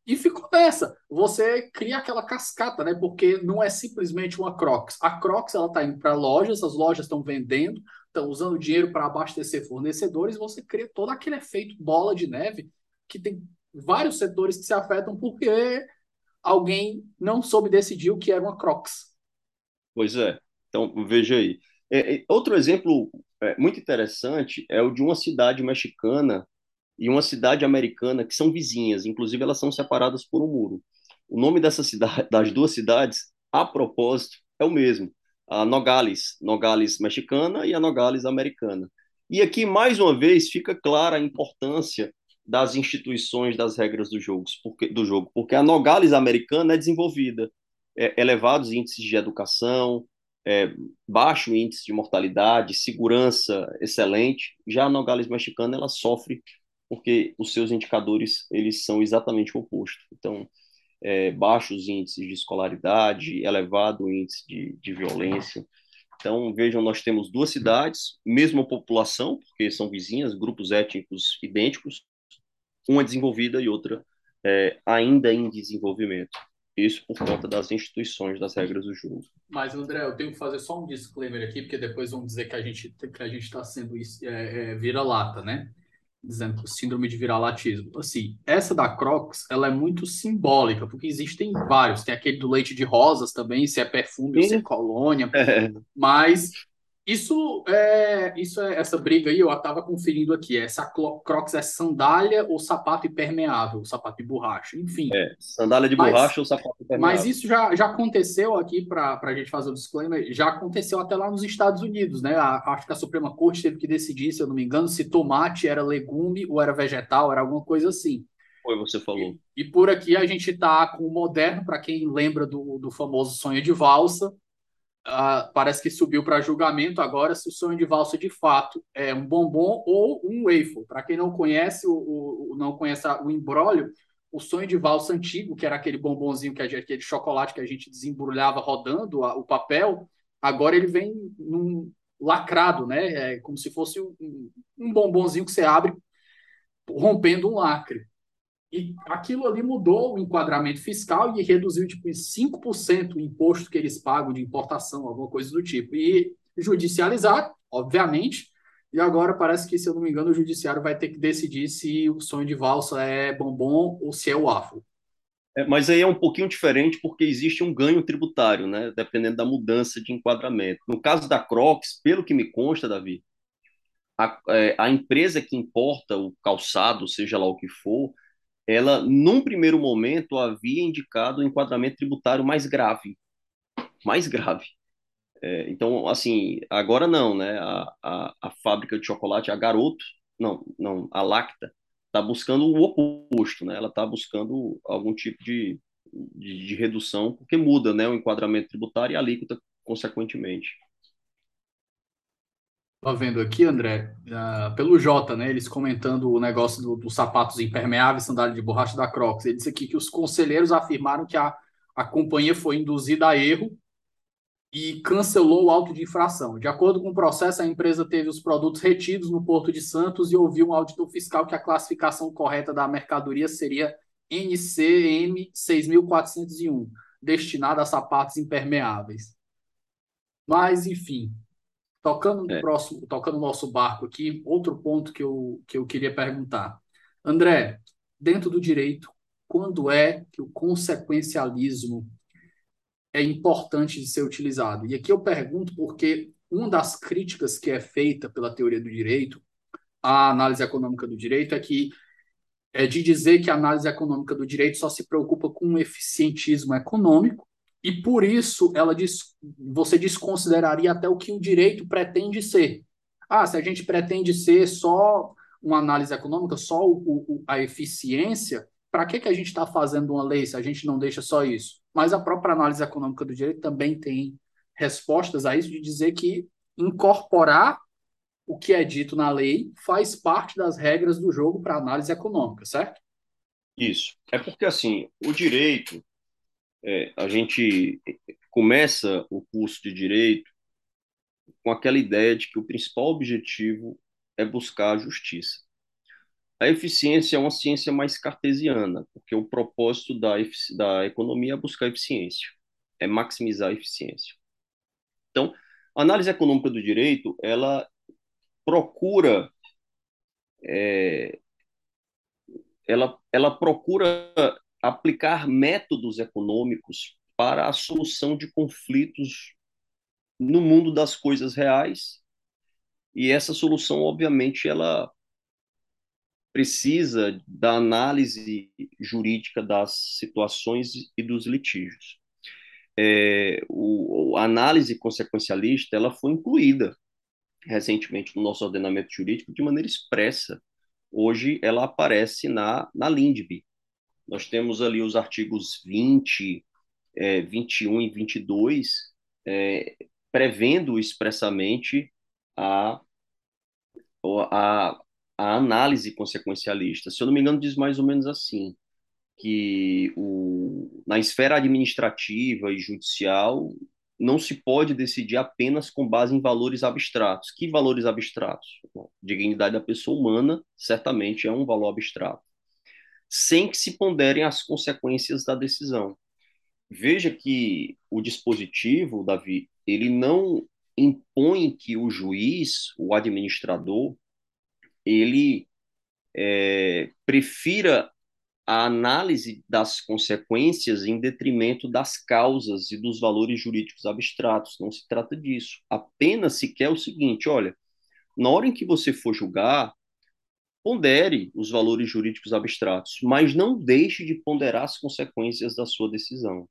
E ficou nessa. Você cria aquela cascata, né? Porque não é simplesmente uma Crocs. A Crocs ela está indo para lojas, as lojas estão vendendo, estão usando dinheiro para abastecer fornecedores. Você cria todo aquele efeito bola de neve que tem vários setores que se afetam porque alguém não soube decidir o que era uma Crocs. Pois é. Então, veja aí. É, é, outro exemplo é, muito interessante é o de uma cidade mexicana e uma cidade americana que são vizinhas, inclusive elas são separadas por um muro. O nome dessa cidade, [LAUGHS] das duas cidades, a propósito, é o mesmo: a Nogales, Nogales mexicana e a Nogales americana. E aqui, mais uma vez, fica clara a importância das instituições, das regras do jogo, porque, do jogo, porque a Nogales americana é desenvolvida, é, elevados índices de educação, é, baixo índice de mortalidade, segurança excelente. Já a Nogales mexicana ela sofre porque os seus indicadores eles são exatamente o oposto. Então, é, baixos índices de escolaridade, elevado índice de, de violência. Então, vejam, nós temos duas cidades, mesma população, porque são vizinhas, grupos étnicos idênticos, uma desenvolvida e outra é, ainda em desenvolvimento. Isso por conta das instituições, das regras do jogo. Mas, André, eu tenho que fazer só um disclaimer aqui, porque depois vão dizer que a gente que a gente está sendo é, é, vira-lata, né? Dizendo síndrome de viralatismo. Assim, essa da Crocs, ela é muito simbólica, porque existem vários. Tem aquele do leite de rosas também, se é perfume Sim. ou se é colônia. É. Mas isso é, isso é essa briga aí, eu estava conferindo aqui. Essa Crocs é sandália ou sapato impermeável, sapato de borracha, enfim. É, sandália de mas, borracha ou sapato impermeável. Mas isso já, já aconteceu aqui, para a gente fazer o disclaimer, já aconteceu até lá nos Estados Unidos, né? A, acho que a Suprema Corte teve que decidir, se eu não me engano, se tomate era legume ou era vegetal, era alguma coisa assim. Foi, você falou. E, e por aqui a gente está com o moderno, para quem lembra do, do famoso sonho de valsa uh, parece que subiu para julgamento agora se o sonho de valsa de fato é um bombom ou um waffle. Para quem não conhece o, o, não conhece o embrólio, o sonho de valsa antigo, que era aquele bombonzinho que a gente, aquele chocolate que a gente desembrulhava rodando a, o papel, agora ele vem num lacrado, né? É como se fosse um, um bombonzinho que você abre rompendo um lacre. E aquilo ali mudou o enquadramento fiscal e reduziu tipo, em 5% o imposto que eles pagam de importação, alguma coisa do tipo. E judicializar, obviamente, e agora parece que, se eu não me engano, o judiciário vai ter que decidir se o sonho de valsa é bombom ou se é o afro. É, mas aí é um pouquinho diferente porque existe um ganho tributário, né? Dependendo da mudança de enquadramento. No caso da Crocs, pelo que me consta, Davi, a, é, a empresa que importa o calçado, seja lá o que for, ela, num primeiro momento, havia indicado o enquadramento tributário mais grave. Mais grave. É, então, assim, agora não, né? A, a, a, fábrica de chocolate, a Garoto, não, não, a Lacta, está buscando o oposto, né? Ela está buscando algum tipo de, de, de, redução, porque muda, né? O enquadramento tributário e a alíquota, consequentemente. Tô vendo aqui, André, uh, pelo Jota, né? Eles comentando o negócio dos do sapatos impermeáveis, sandália de borracha da Crocs. Ele disse aqui que os conselheiros afirmaram que a, a companhia foi induzida a erro e cancelou o auto de infração. De acordo com o processo, a empresa teve os produtos retidos no Porto de Santos e ouviu um auditor fiscal que a classificação correta da mercadoria seria NCM 6401, destinada a sapatos impermeáveis. Mas, enfim, Tocando no é. próximo, tocando no nosso barco aqui, outro ponto que eu, que eu queria perguntar. André, dentro do direito, quando é que o consequencialismo é importante de ser utilizado? E aqui eu pergunto porque uma das críticas que é feita pela teoria do direito, a análise econômica do direito, é que é de dizer que a análise econômica do direito só se preocupa com o eficientismo econômico e por isso ela diz, você desconsideraria até o que o direito pretende ser. Ah, se a gente pretende ser só uma análise econômica, só o, o, a eficiência, para que, que a gente está fazendo uma lei se a gente não deixa só isso? Mas a própria análise econômica do direito também tem respostas a isso de dizer que incorporar o que é dito na lei faz parte das regras do jogo para análise econômica, certo? Isso. É porque, assim, o direito, é, a gente começa o curso de direito com aquela ideia de que o principal objetivo é buscar a justiça. A eficiência é uma ciência mais cartesiana, porque o propósito da, da economia é buscar eficiência, é maximizar a eficiência. Então, a análise econômica do direito, ela procura é, ela, ela procura aplicar métodos econômicos para a solução de conflitos no mundo das coisas reais E essa solução, obviamente, ela precisa da análise jurídica das situações e dos litígios. É, o, a análise consequencialista ela foi incluída recentemente no nosso ordenamento jurídico de maneira expressa. Hoje ela aparece na, na LINDB. Nós temos ali os artigos 20, é, 21 e 22, é, prevendo expressamente a, a, a análise consequencialista. Se eu não me engano, diz mais ou menos assim, que o, na esfera administrativa e judicial não se pode decidir apenas com base em valores abstratos. Que valores abstratos? Bom, dignidade da pessoa humana certamente é um valor abstrato, sem que se ponderem as consequências da decisão. Veja que o dispositivo, Davi, ele não impõe que o juiz, o administrador, ele é, prefira a análise das consequências em detrimento das causas e dos valores jurídicos abstratos. Não se trata disso. Apenas se quer o seguinte: olha, na hora em que você for julgar, pondere os valores jurídicos abstratos, mas não deixe de ponderar as consequências da sua decisão.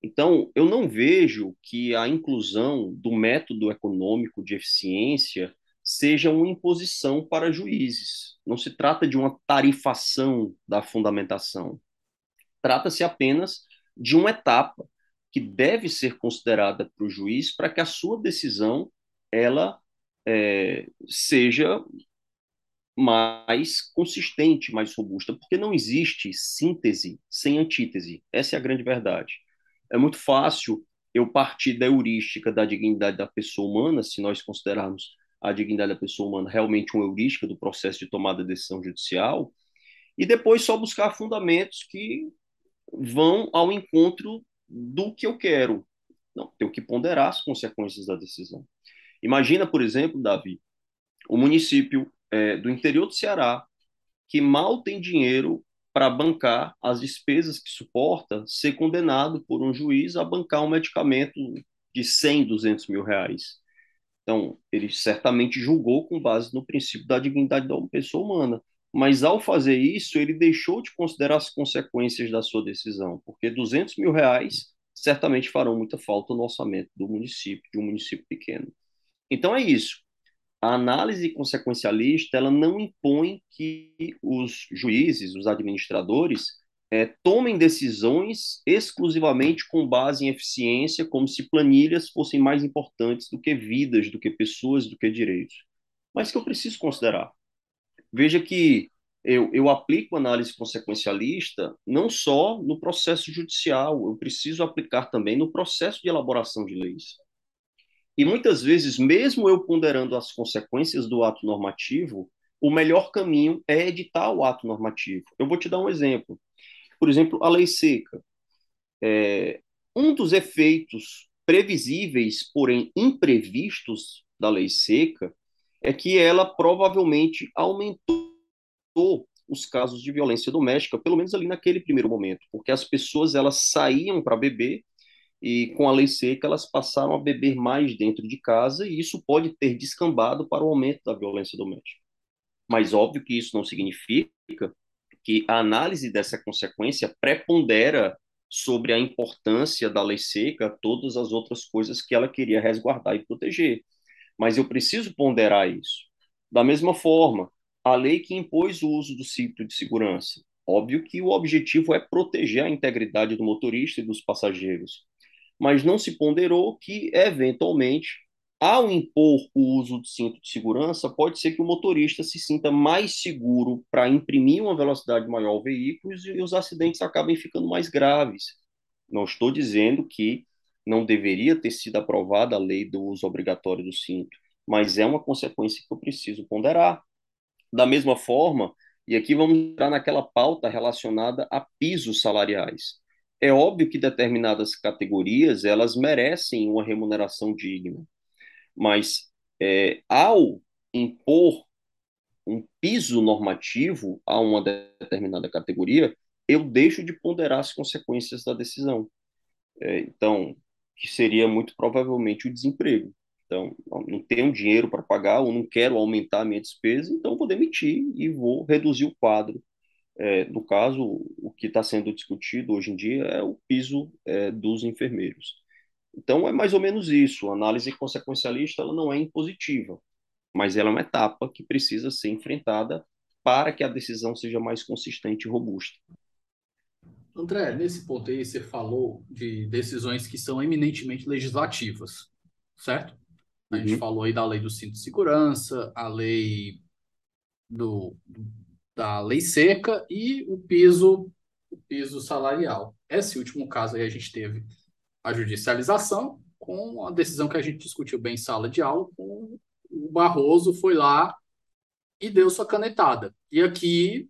Então, eu não vejo que a inclusão do método econômico de eficiência seja uma imposição para juízes. Não se trata de uma tarifação da fundamentação. Trata-se apenas de uma etapa que deve ser considerada para o juiz para que a sua decisão ela é, seja mais consistente, mais robusta, porque não existe síntese sem antítese. Essa é a grande verdade. É muito fácil eu partir da heurística da dignidade da pessoa humana, se nós considerarmos a dignidade da pessoa humana realmente uma heurística do processo de tomada de decisão judicial, e depois só buscar fundamentos que vão ao encontro do que eu quero. Não, tenho que ponderar as consequências da decisão. Imagina, por exemplo, Davi, o município é, do interior do Ceará que mal tem dinheiro para bancar as despesas que suporta ser condenado por um juiz a bancar um medicamento de 100, 200 mil reais. Então, ele certamente julgou com base no princípio da dignidade da pessoa humana. Mas, ao fazer isso, ele deixou de considerar as consequências da sua decisão, porque 200 mil reais certamente farão muita falta no orçamento do município, de um município pequeno. Então, é isso. A análise consequencialista ela não impõe que os juízes, os administradores, é, tomem decisões exclusivamente com base em eficiência, como se planilhas fossem mais importantes do que vidas, do que pessoas, do que direitos. Mas que eu preciso considerar. Veja que eu, eu aplico análise consequencialista não só no processo judicial, eu preciso aplicar também no processo de elaboração de leis. E muitas vezes, mesmo eu ponderando as consequências do ato normativo, o melhor caminho é editar o ato normativo. Eu vou te dar um exemplo. Por exemplo, a lei seca. É, um dos efeitos previsíveis, porém imprevistos da lei seca, é que ela provavelmente aumentou os casos de violência doméstica, pelo menos ali naquele primeiro momento, porque as pessoas elas saíam para beber e com a lei seca elas passaram a beber mais dentro de casa e isso pode ter descambado para o aumento da violência doméstica. Mas óbvio que isso não significa que a análise dessa consequência prepondera sobre a importância da lei seca, todas as outras coisas que ela queria resguardar e proteger. Mas eu preciso ponderar isso. Da mesma forma, a lei que impôs o uso do cinto de segurança. Óbvio que o objetivo é proteger a integridade do motorista e dos passageiros, mas não se ponderou que, eventualmente, ao impor o uso do cinto de segurança, pode ser que o motorista se sinta mais seguro para imprimir uma velocidade maior ao veículo e os acidentes acabem ficando mais graves. Não estou dizendo que não deveria ter sido aprovada a lei do uso obrigatório do cinto, mas é uma consequência que eu preciso ponderar. Da mesma forma, e aqui vamos entrar naquela pauta relacionada a pisos salariais. É óbvio que determinadas categorias elas merecem uma remuneração digna mas é, ao impor um piso normativo a uma determinada categoria, eu deixo de ponderar as consequências da decisão. É, então, que seria muito provavelmente o desemprego. Então, não tenho dinheiro para pagar ou não quero aumentar a minha despesa, então vou demitir e vou reduzir o quadro. É, no caso, que está sendo discutido hoje em dia é o piso é, dos enfermeiros. Então, é mais ou menos isso. A análise consequencialista ela não é impositiva, mas ela é uma etapa que precisa ser enfrentada para que a decisão seja mais consistente e robusta. André, nesse ponto aí, você falou de decisões que são eminentemente legislativas, certo? A gente uhum. falou aí da lei do cinto de segurança, a lei do, da lei seca e o piso, o piso salarial. Esse último caso aí a gente teve a judicialização com a decisão que a gente discutiu bem em sala de aula, com o Barroso foi lá e deu sua canetada. E aqui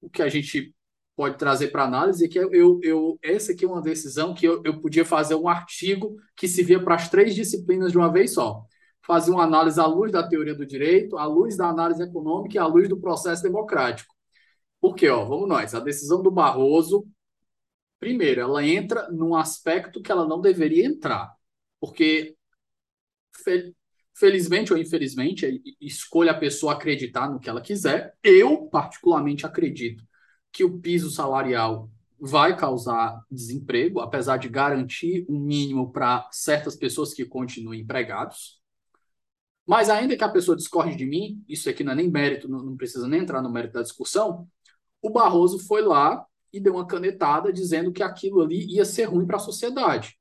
o que a gente pode trazer para análise é que eu, eu, essa aqui é uma decisão que eu, eu podia fazer um artigo que se via para as três disciplinas de uma vez só. Fazer uma análise à luz da teoria do direito, à luz da análise econômica e à luz do processo democrático. Por quê? Ó, vamos nós. A decisão do Barroso, primeiro, ela entra num aspecto que ela não deveria entrar. Porque, felizmente ou infelizmente, escolha a pessoa acreditar no que ela quiser. Eu, particularmente, acredito que o piso salarial vai causar desemprego, apesar de garantir um mínimo para certas pessoas que continuem empregados. Mas ainda que a pessoa discorde de mim, isso aqui não é nem mérito, não, não precisa nem entrar no mérito da discussão, o Barroso foi lá e deu uma canetada dizendo que aquilo ali ia ser ruim para a sociedade.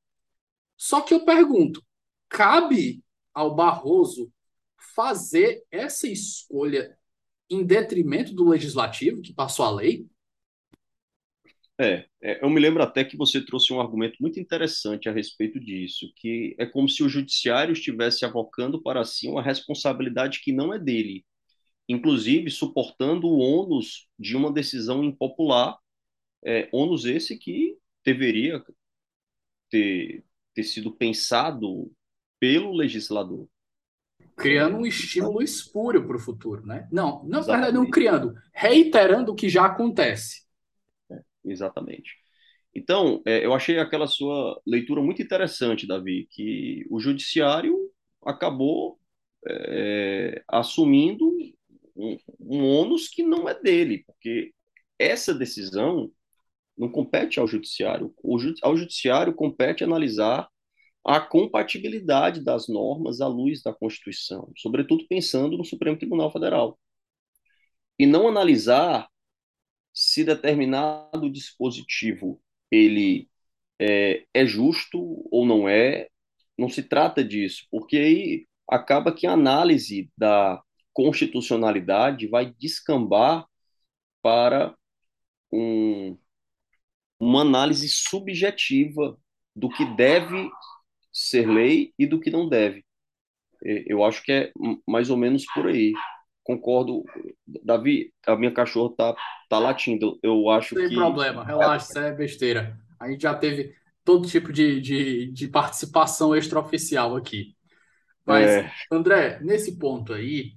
Só que eu pergunto, cabe ao Barroso fazer essa escolha em detrimento do legislativo que passou a lei? É, é, eu me lembro até que você trouxe um argumento muito interessante a respeito disso, que é como se o judiciário estivesse avocando para si uma responsabilidade que não é dele, inclusive suportando o ônus de uma decisão impopular, é, ônus esse que deveria ter, ter sido pensado pelo legislador. Criando um estímulo espúrio para o futuro, né? Não, não, na verdade, não criando, reiterando o que já acontece. Exatamente. Então, é, eu achei aquela sua leitura muito interessante, Davi, que o judiciário acabou é, assumindo um, um ônus que não é dele, porque essa decisão não compete ao judiciário. O, ao judiciário compete analisar a compatibilidade das normas à luz da Constituição, sobretudo pensando no Supremo Tribunal Federal. E não analisar se determinado dispositivo ele é, é justo ou não é, não se trata disso, porque aí acaba que a análise da constitucionalidade vai descambar para um, uma análise subjetiva do que deve ser lei e do que não deve. Eu acho que é mais ou menos por aí concordo. Davi, a minha cachorra tá, tá latindo. Eu acho Sem que. Sem problema, relaxa, isso é besteira. A gente já teve todo tipo de, de, de participação extraoficial aqui. Mas, é... André, nesse ponto aí,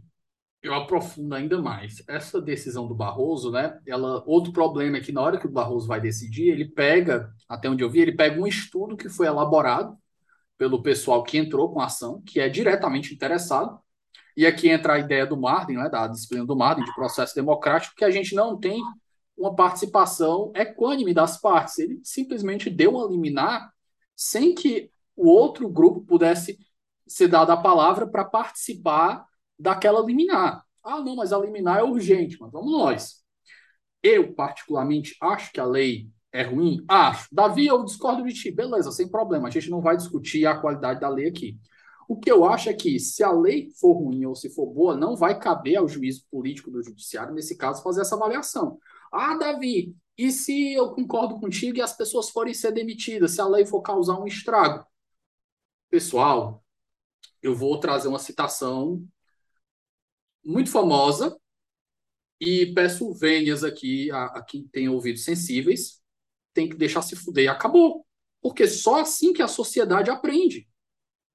eu aprofundo ainda mais. Essa decisão do Barroso, né? Ela, outro problema é que na hora que o Barroso vai decidir, ele pega, até onde eu vi, ele pega um estudo que foi elaborado pelo pessoal que entrou com a ação, que é diretamente interessado, e aqui entra a ideia do Marden, né, da disciplina do Marden, de processo democrático, que a gente não tem uma participação equânime das partes. Ele simplesmente deu uma liminar sem que o outro grupo pudesse ser dado a palavra para participar daquela liminar. Ah, não, mas a liminar é urgente, mas vamos nós. Eu, particularmente, acho que a lei é ruim? Acho. Davi, eu discordo de ti. Beleza, sem problema. A gente não vai discutir a qualidade da lei aqui. O que eu acho é que, se a lei for ruim ou se for boa, não vai caber ao juízo político do judiciário, nesse caso, fazer essa avaliação. Ah, Davi, e se eu concordo contigo e as pessoas forem ser demitidas, se a lei for causar um estrago? Pessoal, eu vou trazer uma citação muito famosa e peço vênias aqui a, a quem tem ouvidos sensíveis, tem que deixar se fuder acabou. Porque só assim que a sociedade aprende.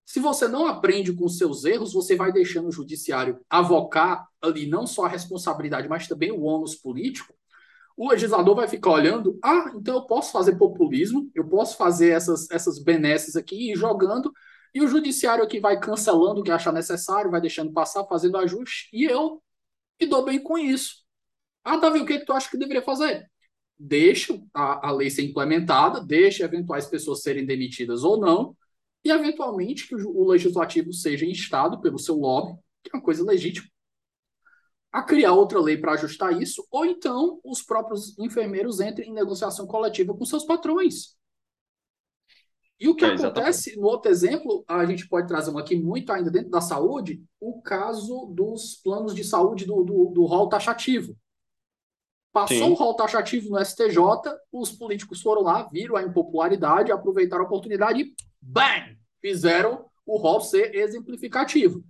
Se você não aprende com seus erros, você vai deixando o judiciário avocar ali não só a responsabilidade, mas também o ônus político. O legislador vai ficar olhando, ah, então eu posso fazer populismo, eu posso fazer essas, essas benesses aqui e jogando E o judiciário aqui vai cancelando o que achar necessário, vai deixando passar, fazendo ajuste, e eu me dou bem com isso. Ah, Davi, o que, é que tu acha que deveria fazer? Deixa a, a lei ser implementada, deixa eventuais pessoas serem demitidas ou não, e eventualmente que o, o legislativo seja instado pelo seu lobby, que é uma coisa legítima, a criar outra lei para ajustar isso, ou então os próprios enfermeiros entrem em negociação coletiva com seus patrões. E o que é, acontece, no outro exemplo, a gente pode trazer um aqui muito ainda dentro da saúde, o caso dos planos de saúde do, do, do rol taxativo. Passou Sim. o rol taxativo no STJ, os políticos foram lá, viram a impopularidade, aproveitaram a oportunidade e, bang, fizeram o rol ser exemplificativo.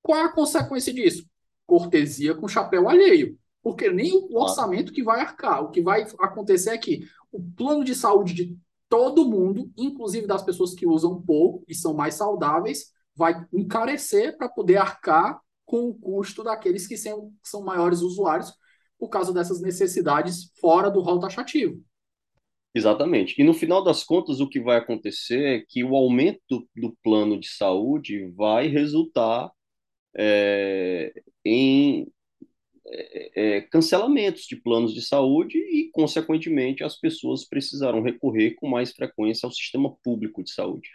Qual é a consequência disso? Cortesia com chapéu alheio. Porque nem o orçamento que vai arcar. O que vai acontecer é que o plano de saúde de todo mundo, inclusive das pessoas que usam pouco e são mais saudáveis, vai encarecer para poder arcar com o custo daqueles que são, são maiores usuários por causa dessas necessidades fora do rol taxativo. Exatamente. E no final das contas, o que vai acontecer é que o aumento do plano de saúde vai resultar é, em é, é, cancelamentos de planos de saúde e, consequentemente, as pessoas precisarão recorrer com mais frequência ao sistema público de saúde.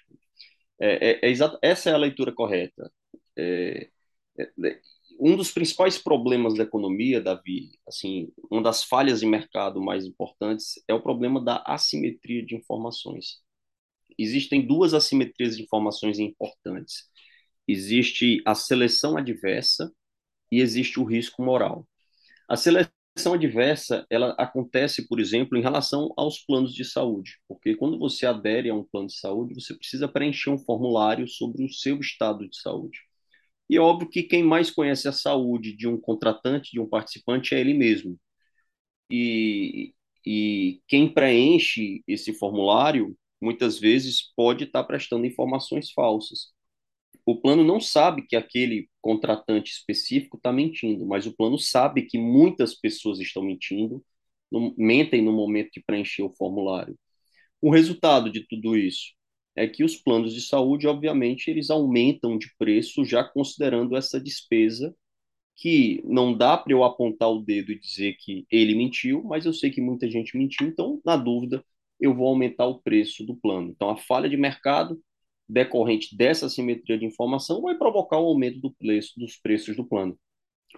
É, é, é essa é a leitura correta. É, um dos principais problemas da economia, Davi, assim, uma das falhas de mercado mais importantes é o problema da assimetria de informações. Existem duas assimetrias de informações importantes. Existe a seleção adversa e existe o risco moral. A seleção adversa, ela acontece, por exemplo, em relação aos planos de saúde, porque quando você adere a um plano de saúde, você precisa preencher um formulário sobre o seu estado de saúde. E é óbvio que quem mais conhece a saúde de um contratante, de um participante, é ele mesmo. E, e quem preenche esse formulário, muitas vezes, pode estar prestando informações falsas o plano não sabe que aquele contratante específico está mentindo, mas o plano sabe que muitas pessoas estão mentindo, no, mentem no momento de preencher o formulário. O resultado de tudo isso é que os planos de saúde, obviamente, eles aumentam de preço já considerando essa despesa que não dá para eu apontar o dedo e dizer que ele mentiu, mas eu sei que muita gente mentiu, então, na dúvida, eu vou aumentar o preço do plano. Então, a falha de mercado decorrente dessa simetria de informação vai provocar o um aumento do preço, dos preços do plano.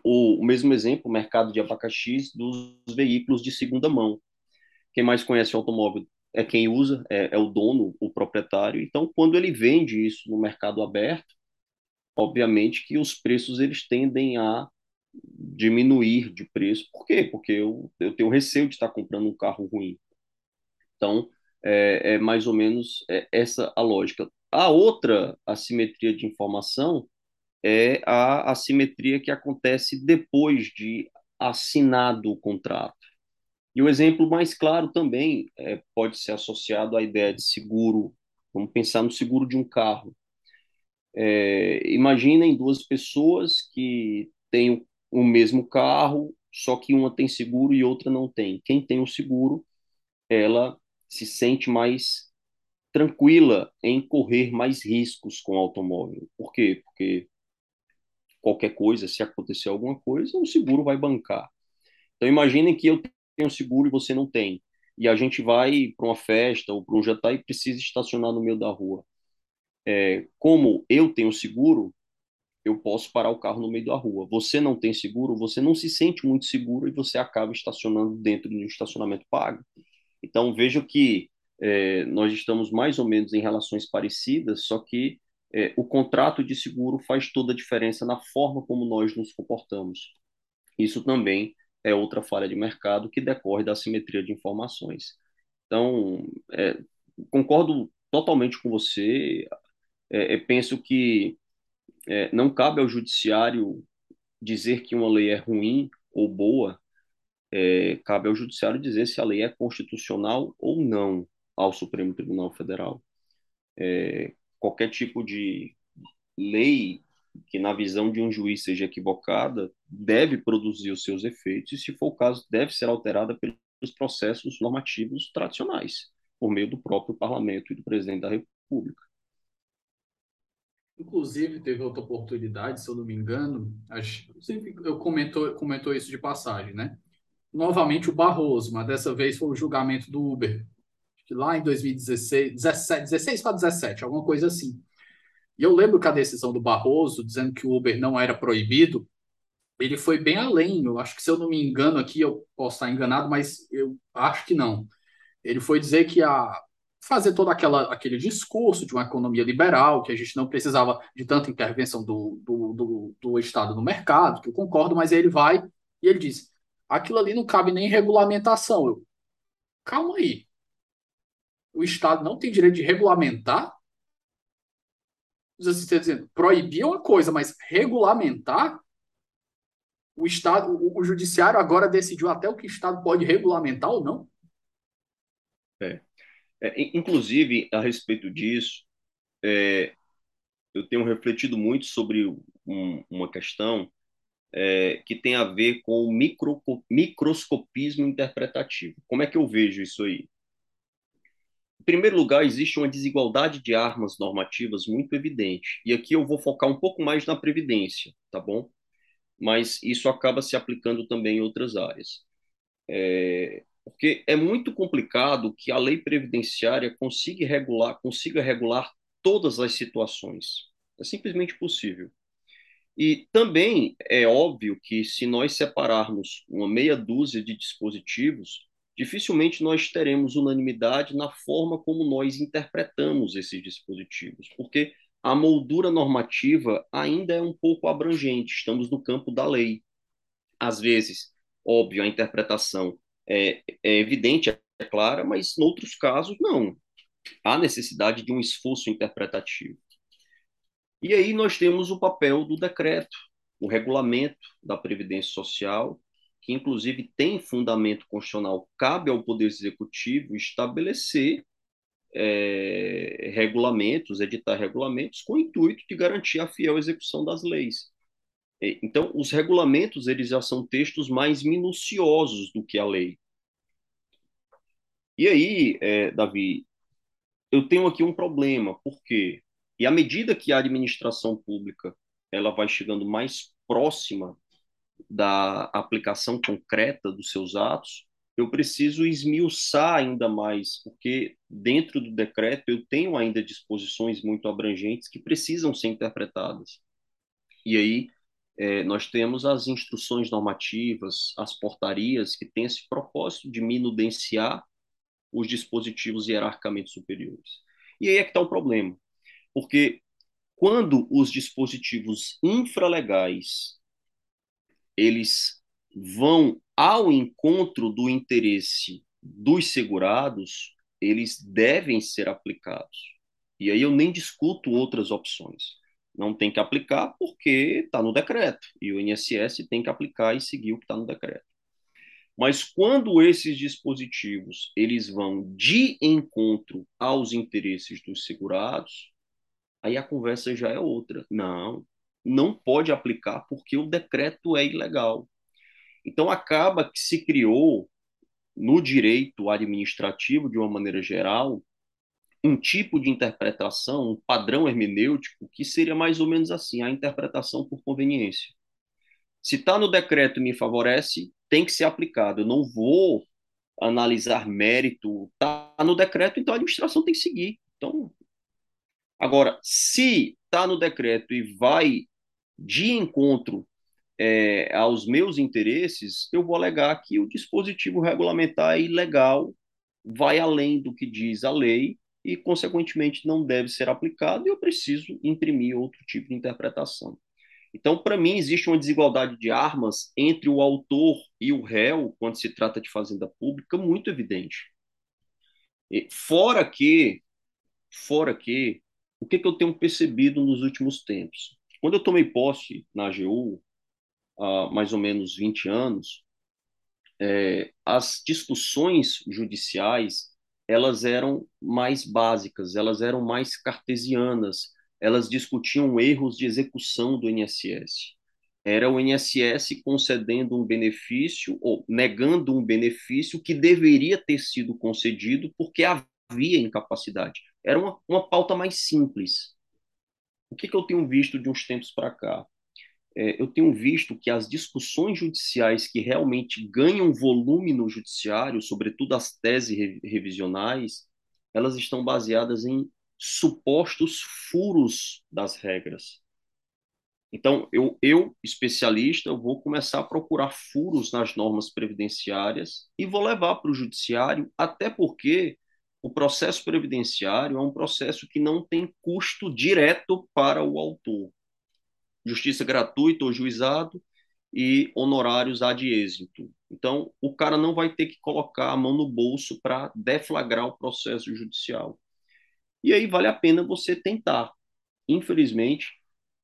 O, o, mesmo exemplo, o mercado de abacaxis dos veículos de segunda mão. Quem mais conhece o automóvel é quem usa, é, é o dono, o proprietário. Então, quando ele vende isso no mercado aberto, obviamente que os preços eles tendem a diminuir de preço. Por quê? Porque eu, eu tenho receio de estar comprando um carro ruim. Então, é, é mais ou menos é, essa a lógica. A outra assimetria de informação é a assimetria que acontece depois de assinado o contrato. E o exemplo mais claro também é, pode ser associado à ideia de seguro. Vamos pensar no seguro de um carro. É, imaginem duas pessoas que têm o mesmo carro, só que uma tem seguro e outra não tem. Quem tem o seguro, ela se sente mais tranquila em correr mais riscos com o automóvel. Por quê? Porque qualquer coisa, se acontecer alguma coisa, o seguro vai bancar. Então imaginem que eu tenho seguro e você não tem. E a gente vai para uma festa ou para um jantar e precisa estacionar no meio da rua. É, como eu tenho seguro, eu posso parar o carro no meio da rua. Você não tem seguro, você não se sente muito seguro e você acaba estacionando dentro de um estacionamento pago. Então vejo que é, nós estamos mais ou menos em relações parecidas, só que é, o contrato de seguro faz toda a diferença na forma como nós nos comportamos. Isso também é outra falha de mercado que decorre da simetria de informações. Então, é, concordo totalmente com você. É, é, penso que é, não cabe ao judiciário dizer que uma lei é ruim ou boa. cabe ao judiciário dizer se a lei é constitucional ou não ao Supremo Tribunal Federal. É, qualquer tipo de lei que, na visão de um juiz, seja equivocada, deve produzir os seus efeitos e, se for o caso, deve ser alterada pelos processos normativos tradicionais, por meio do próprio parlamento e do presidente da República. Inclusive, teve outra oportunidade, se eu não me engano, acho, eu comentou, comentou isso de passagem, né? Novamente o Barroso, mas dessa vez foi o julgamento do Uber, lá em 2016, 17, 16 para 17, alguma coisa assim. E eu lembro que a decisão do Barroso, dizendo que o Uber não era proibido, ele foi bem além. Eu acho que, se eu não me engano aqui, eu posso estar enganado, mas eu acho que não. Ele foi dizer que a fazer todo aquela, aquele discurso de uma economia liberal, que a gente não precisava de tanta intervenção do, do, do, do Estado no mercado, que eu concordo, mas ele vai e ele diz: aquilo ali não cabe nem regulamentação. Eu, calma aí. O Estado não tem direito de regulamentar? Você está dizendo, proibir é uma coisa, mas regulamentar? O Estado, o, o Judiciário agora decidiu até o que o Estado pode regulamentar ou não? É. É, inclusive, a respeito disso, é, eu tenho refletido muito sobre um, uma questão é, que tem a ver com o micro, microscopismo interpretativo. Como é que eu vejo isso aí? Primeiro lugar, existe uma desigualdade de armas normativas muito evidente. E aqui eu vou focar um pouco mais na previdência, tá bom? Mas isso acaba se aplicando também em outras áreas. É, porque é muito complicado que a lei previdenciária consiga regular, consiga regular todas as situações. É simplesmente possível. E também é óbvio que se nós separarmos uma meia dúzia de dispositivos, dificilmente nós teremos unanimidade na forma como nós interpretamos esses dispositivos, porque a moldura normativa ainda é um pouco abrangente, estamos no campo da lei. Às vezes, óbvio, a interpretação é, é evidente, é clara, mas em outros casos, não. Há necessidade de um esforço interpretativo. E aí nós temos o papel do decreto, o regulamento da Previdência Social, que inclusive tem fundamento constitucional, cabe ao Poder Executivo estabelecer é, regulamentos, editar regulamentos com o intuito de garantir a fiel execução das leis. Então, os regulamentos eles já são textos mais minuciosos do que a lei. E aí, é, Davi, eu tenho aqui um problema, por quê? E à medida que a administração pública ela vai chegando mais próxima da aplicação concreta dos seus atos, eu preciso esmiuçar ainda mais, porque dentro do decreto eu tenho ainda disposições muito abrangentes que precisam ser interpretadas. E aí é, nós temos as instruções normativas, as portarias, que têm esse propósito de minudenciar os dispositivos hierarquicamente superiores. E aí é que está o problema, porque quando os dispositivos infralegais eles vão ao encontro do interesse dos segurados, eles devem ser aplicados. E aí eu nem discuto outras opções. Não tem que aplicar porque está no decreto. E o INSS tem que aplicar e seguir o que está no decreto. Mas quando esses dispositivos eles vão de encontro aos interesses dos segurados, aí a conversa já é outra. Não, não pode aplicar porque o decreto é ilegal. Então acaba que se criou no direito administrativo de uma maneira geral um tipo de interpretação, um padrão hermenêutico que seria mais ou menos assim, a interpretação por conveniência. Se está no decreto e me favorece, tem que ser aplicado. Eu não vou analisar mérito. Está no decreto, então a administração tem que seguir. Então, agora, se está no decreto e vai de encontro é, aos meus interesses, eu vou alegar que o dispositivo regulamentar é ilegal, vai além do que diz a lei e, consequentemente, não deve ser aplicado, e eu preciso imprimir outro tipo de interpretação. Então, para mim, existe uma desigualdade de armas entre o autor e o réu, quando se trata de fazenda pública, muito evidente. Fora que, fora que, o que, que eu tenho percebido nos últimos tempos? Quando eu tomei posse na AGU, há mais ou menos 20 anos, é, as discussões judiciais elas eram mais básicas, elas eram mais cartesianas, elas discutiam erros de execução do INSS. Era o INSS concedendo um benefício ou negando um benefício que deveria ter sido concedido porque havia incapacidade. Era uma, uma pauta mais simples. O que, que eu tenho visto de uns tempos para cá? É, eu tenho visto que as discussões judiciais que realmente ganham volume no judiciário, sobretudo as teses re revisionais, elas estão baseadas em supostos furos das regras. Então, eu, eu, especialista, eu vou começar a procurar furos nas normas previdenciárias e vou levar para o judiciário, até porque o processo previdenciário é um processo que não tem custo direto para o autor. Justiça gratuita ou juizado e honorários ad êxito. Então, o cara não vai ter que colocar a mão no bolso para deflagrar o processo judicial. E aí vale a pena você tentar. Infelizmente,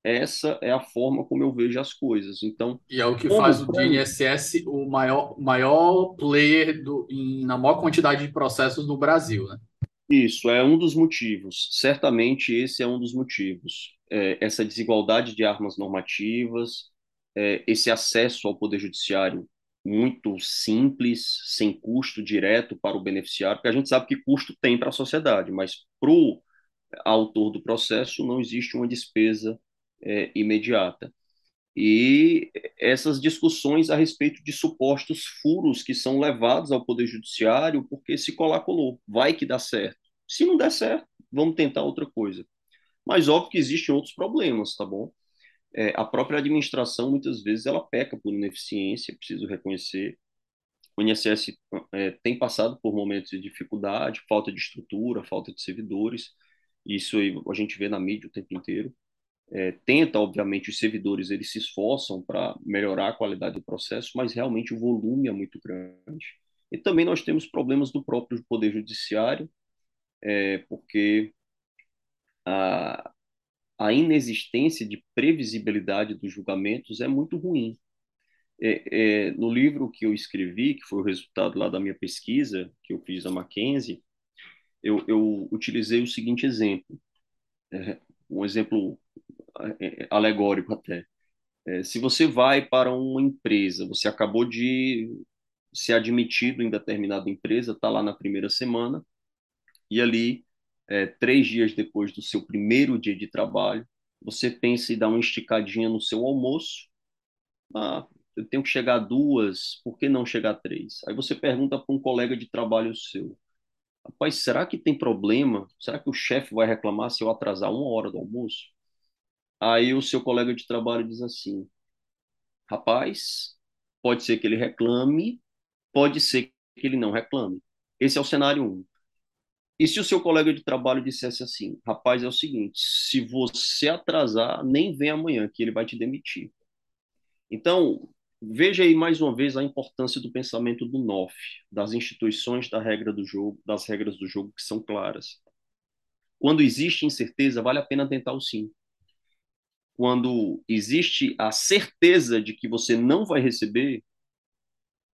essa é a forma como eu vejo as coisas. Então, e é o que faz o DNSS o maior, maior player do, em, na maior quantidade de processos no Brasil, né? Isso é um dos motivos. Certamente esse é um dos motivos. É, essa desigualdade de armas normativas, é, esse acesso ao poder judiciário muito simples, sem custo direto para o beneficiário, porque a gente sabe que custo tem para a sociedade, mas para o autor do processo não existe uma despesa é, imediata. E essas discussões a respeito de supostos furos que são levados ao Poder Judiciário, porque se colar, colou, vai que dá certo. Se não der certo, vamos tentar outra coisa. Mas óbvio que existem outros problemas, tá bom? É, a própria administração, muitas vezes, ela peca por ineficiência, preciso reconhecer. O INSS é, tem passado por momentos de dificuldade, falta de estrutura, falta de servidores. Isso aí a gente vê na mídia o tempo inteiro é, tenta, obviamente, os servidores eles se esforçam para melhorar a qualidade do processo, mas realmente o volume é muito grande. E também nós temos problemas do próprio Poder Judiciário, é, porque a, a inexistência de previsibilidade dos julgamentos é muito ruim. É, é, no livro que eu escrevi, que foi o resultado lá da minha pesquisa, que eu fiz a Mackenzie, eu, eu utilizei o seguinte exemplo. É, um exemplo alegórico até. É, se você vai para uma empresa, você acabou de ser admitido em determinada empresa, está lá na primeira semana, e ali, é, três dias depois do seu primeiro dia de trabalho, você pensa em dar uma esticadinha no seu almoço. Ah, eu tenho que chegar a duas, por que não chegar a três? Aí você pergunta para um colega de trabalho seu: Rapaz, será que tem problema? Será que o chefe vai reclamar se eu atrasar uma hora do almoço? Aí o seu colega de trabalho diz assim: rapaz, pode ser que ele reclame, pode ser que ele não reclame. Esse é o cenário 1. Um. E se o seu colega de trabalho dissesse assim: rapaz, é o seguinte, se você atrasar, nem vem amanhã, que ele vai te demitir. Então, veja aí mais uma vez a importância do pensamento do NOF, das instituições da regra do jogo, das regras do jogo que são claras. Quando existe incerteza, vale a pena tentar o sim quando existe a certeza de que você não vai receber,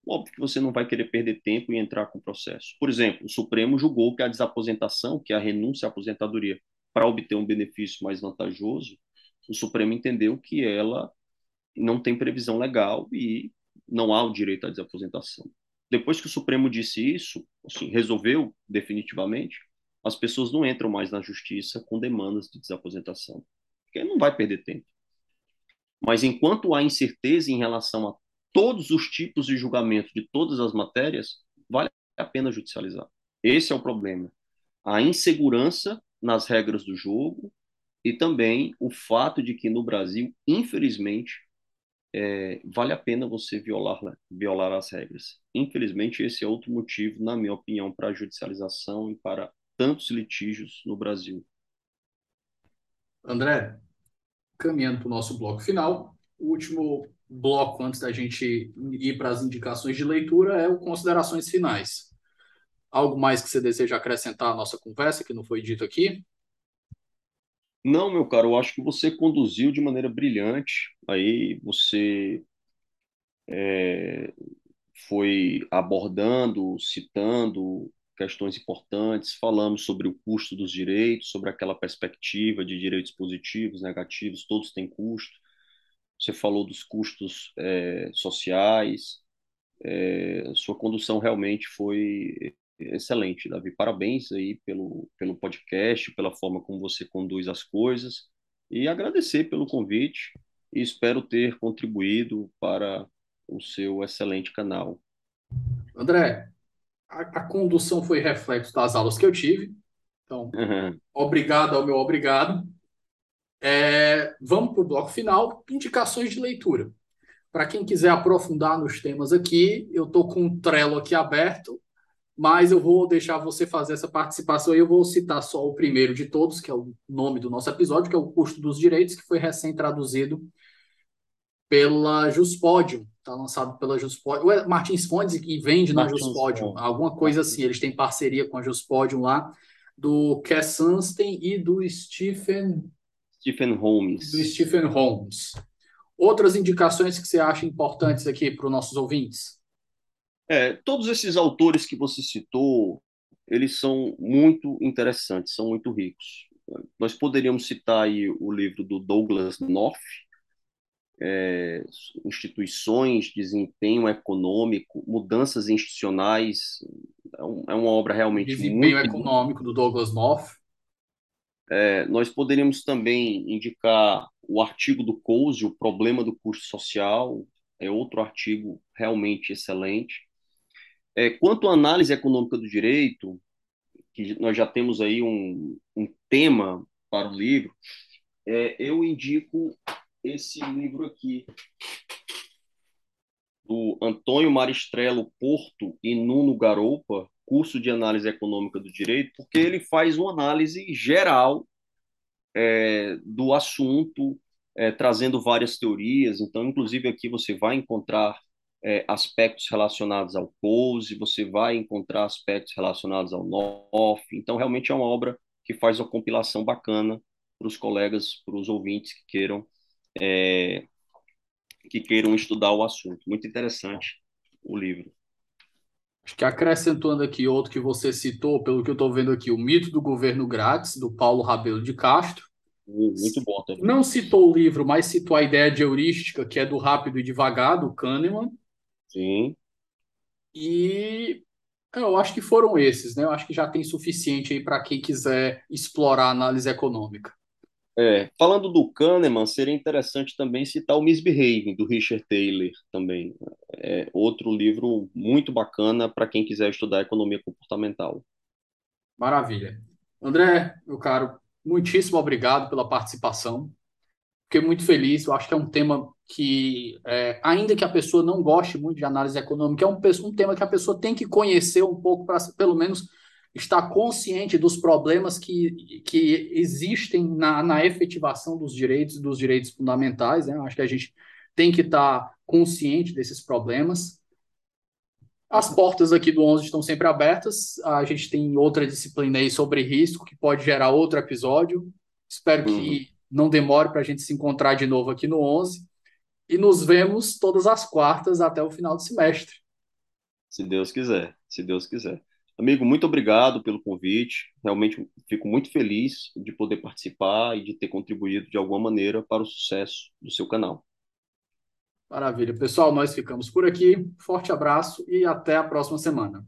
óbvio que você não vai querer perder tempo e entrar com o processo. Por exemplo, o Supremo julgou que a desaposentação, que é a renúncia à aposentadoria, para obter um benefício mais vantajoso, o Supremo entendeu que ela não tem previsão legal e não há o direito à desaposentação. Depois que o Supremo disse isso, assim, resolveu definitivamente, as pessoas não entram mais na justiça com demandas de desaposentação porque não vai perder tempo. Mas enquanto há incerteza em relação a todos os tipos de julgamento de todas as matérias, vale a pena judicializar. Esse é o problema. A insegurança nas regras do jogo e também o fato de que no Brasil, infelizmente, é, vale a pena você violar, violar as regras. Infelizmente, esse é outro motivo, na minha opinião, para a judicialização e para tantos litígios no Brasil. André, caminhando para o nosso bloco final, o último bloco antes da gente ir para as indicações de leitura é o considerações finais. Algo mais que você deseja acrescentar à nossa conversa que não foi dito aqui? Não, meu caro, eu acho que você conduziu de maneira brilhante. Aí você é, foi abordando, citando questões importantes, falamos sobre o custo dos direitos, sobre aquela perspectiva de direitos positivos, negativos, todos têm custo. Você falou dos custos é, sociais. É, sua condução realmente foi excelente, Davi. Parabéns aí pelo, pelo podcast, pela forma como você conduz as coisas. e agradecer pelo convite e espero ter contribuído para o seu excelente canal. André, a, a condução foi reflexo das aulas que eu tive, então, uhum. obrigado ao meu obrigado. É, vamos para o bloco final, indicações de leitura. Para quem quiser aprofundar nos temas aqui, eu estou com um Trello aqui aberto, mas eu vou deixar você fazer essa participação e eu vou citar só o primeiro de todos, que é o nome do nosso episódio, que é o Custo dos Direitos, que foi recém-traduzido pela Juspodium, está lançado pela Juspodium, é Martins Fontes e vende Martins na Juspodium, alguma coisa assim, eles têm parceria com a Juspodium lá, do Cass Sunstein e do Stephen... Stephen Holmes. Do Stephen Holmes. Outras indicações que você acha importantes aqui para os nossos ouvintes? É, todos esses autores que você citou, eles são muito interessantes, são muito ricos. Nós poderíamos citar aí o livro do Douglas North, é, instituições, desempenho econômico, mudanças institucionais. É, um, é uma obra realmente desempenho muito... econômico do Douglas North. É, nós poderíamos também indicar o artigo do Coase, o problema do custo social, é outro artigo realmente excelente. É, quanto à análise econômica do direito, que nós já temos aí um, um tema para o livro, é, eu indico esse livro aqui, do Antônio Maristrello Porto e Nuno Garoupa, curso de análise econômica do direito, porque ele faz uma análise geral é, do assunto, é, trazendo várias teorias. Então, inclusive, aqui você vai encontrar é, aspectos relacionados ao pose, você vai encontrar aspectos relacionados ao NOF. Então, realmente é uma obra que faz uma compilação bacana para os colegas, para os ouvintes que queiram é, que queiram estudar o assunto. Muito interessante o livro. Acho que acrescentando aqui outro que você citou, pelo que eu estou vendo aqui, o mito do governo grátis, do Paulo Rabelo de Castro. Muito bom também. Não citou o livro, mas citou a ideia de heurística, que é do rápido e devagar, do Kahneman. Sim. E eu acho que foram esses, né? Eu acho que já tem suficiente aí para quem quiser explorar a análise econômica. É, falando do Kahneman, seria interessante também citar o Misbehaving, do Richard Taylor, também. É outro livro muito bacana para quem quiser estudar economia comportamental. Maravilha. André, meu caro, muitíssimo obrigado pela participação. Fiquei muito feliz. Eu acho que é um tema que, é, ainda que a pessoa não goste muito de análise econômica, é um, um tema que a pessoa tem que conhecer um pouco para, pelo menos, está consciente dos problemas que, que existem na, na efetivação dos direitos dos direitos fundamentais. Né? Acho que a gente tem que estar consciente desses problemas. As portas aqui do 11 estão sempre abertas. A gente tem outra disciplina aí sobre risco, que pode gerar outro episódio. Espero uhum. que não demore para a gente se encontrar de novo aqui no 11. E nos vemos todas as quartas até o final do semestre. Se Deus quiser, se Deus quiser. Amigo, muito obrigado pelo convite. Realmente fico muito feliz de poder participar e de ter contribuído de alguma maneira para o sucesso do seu canal. Maravilha. Pessoal, nós ficamos por aqui. Forte abraço e até a próxima semana.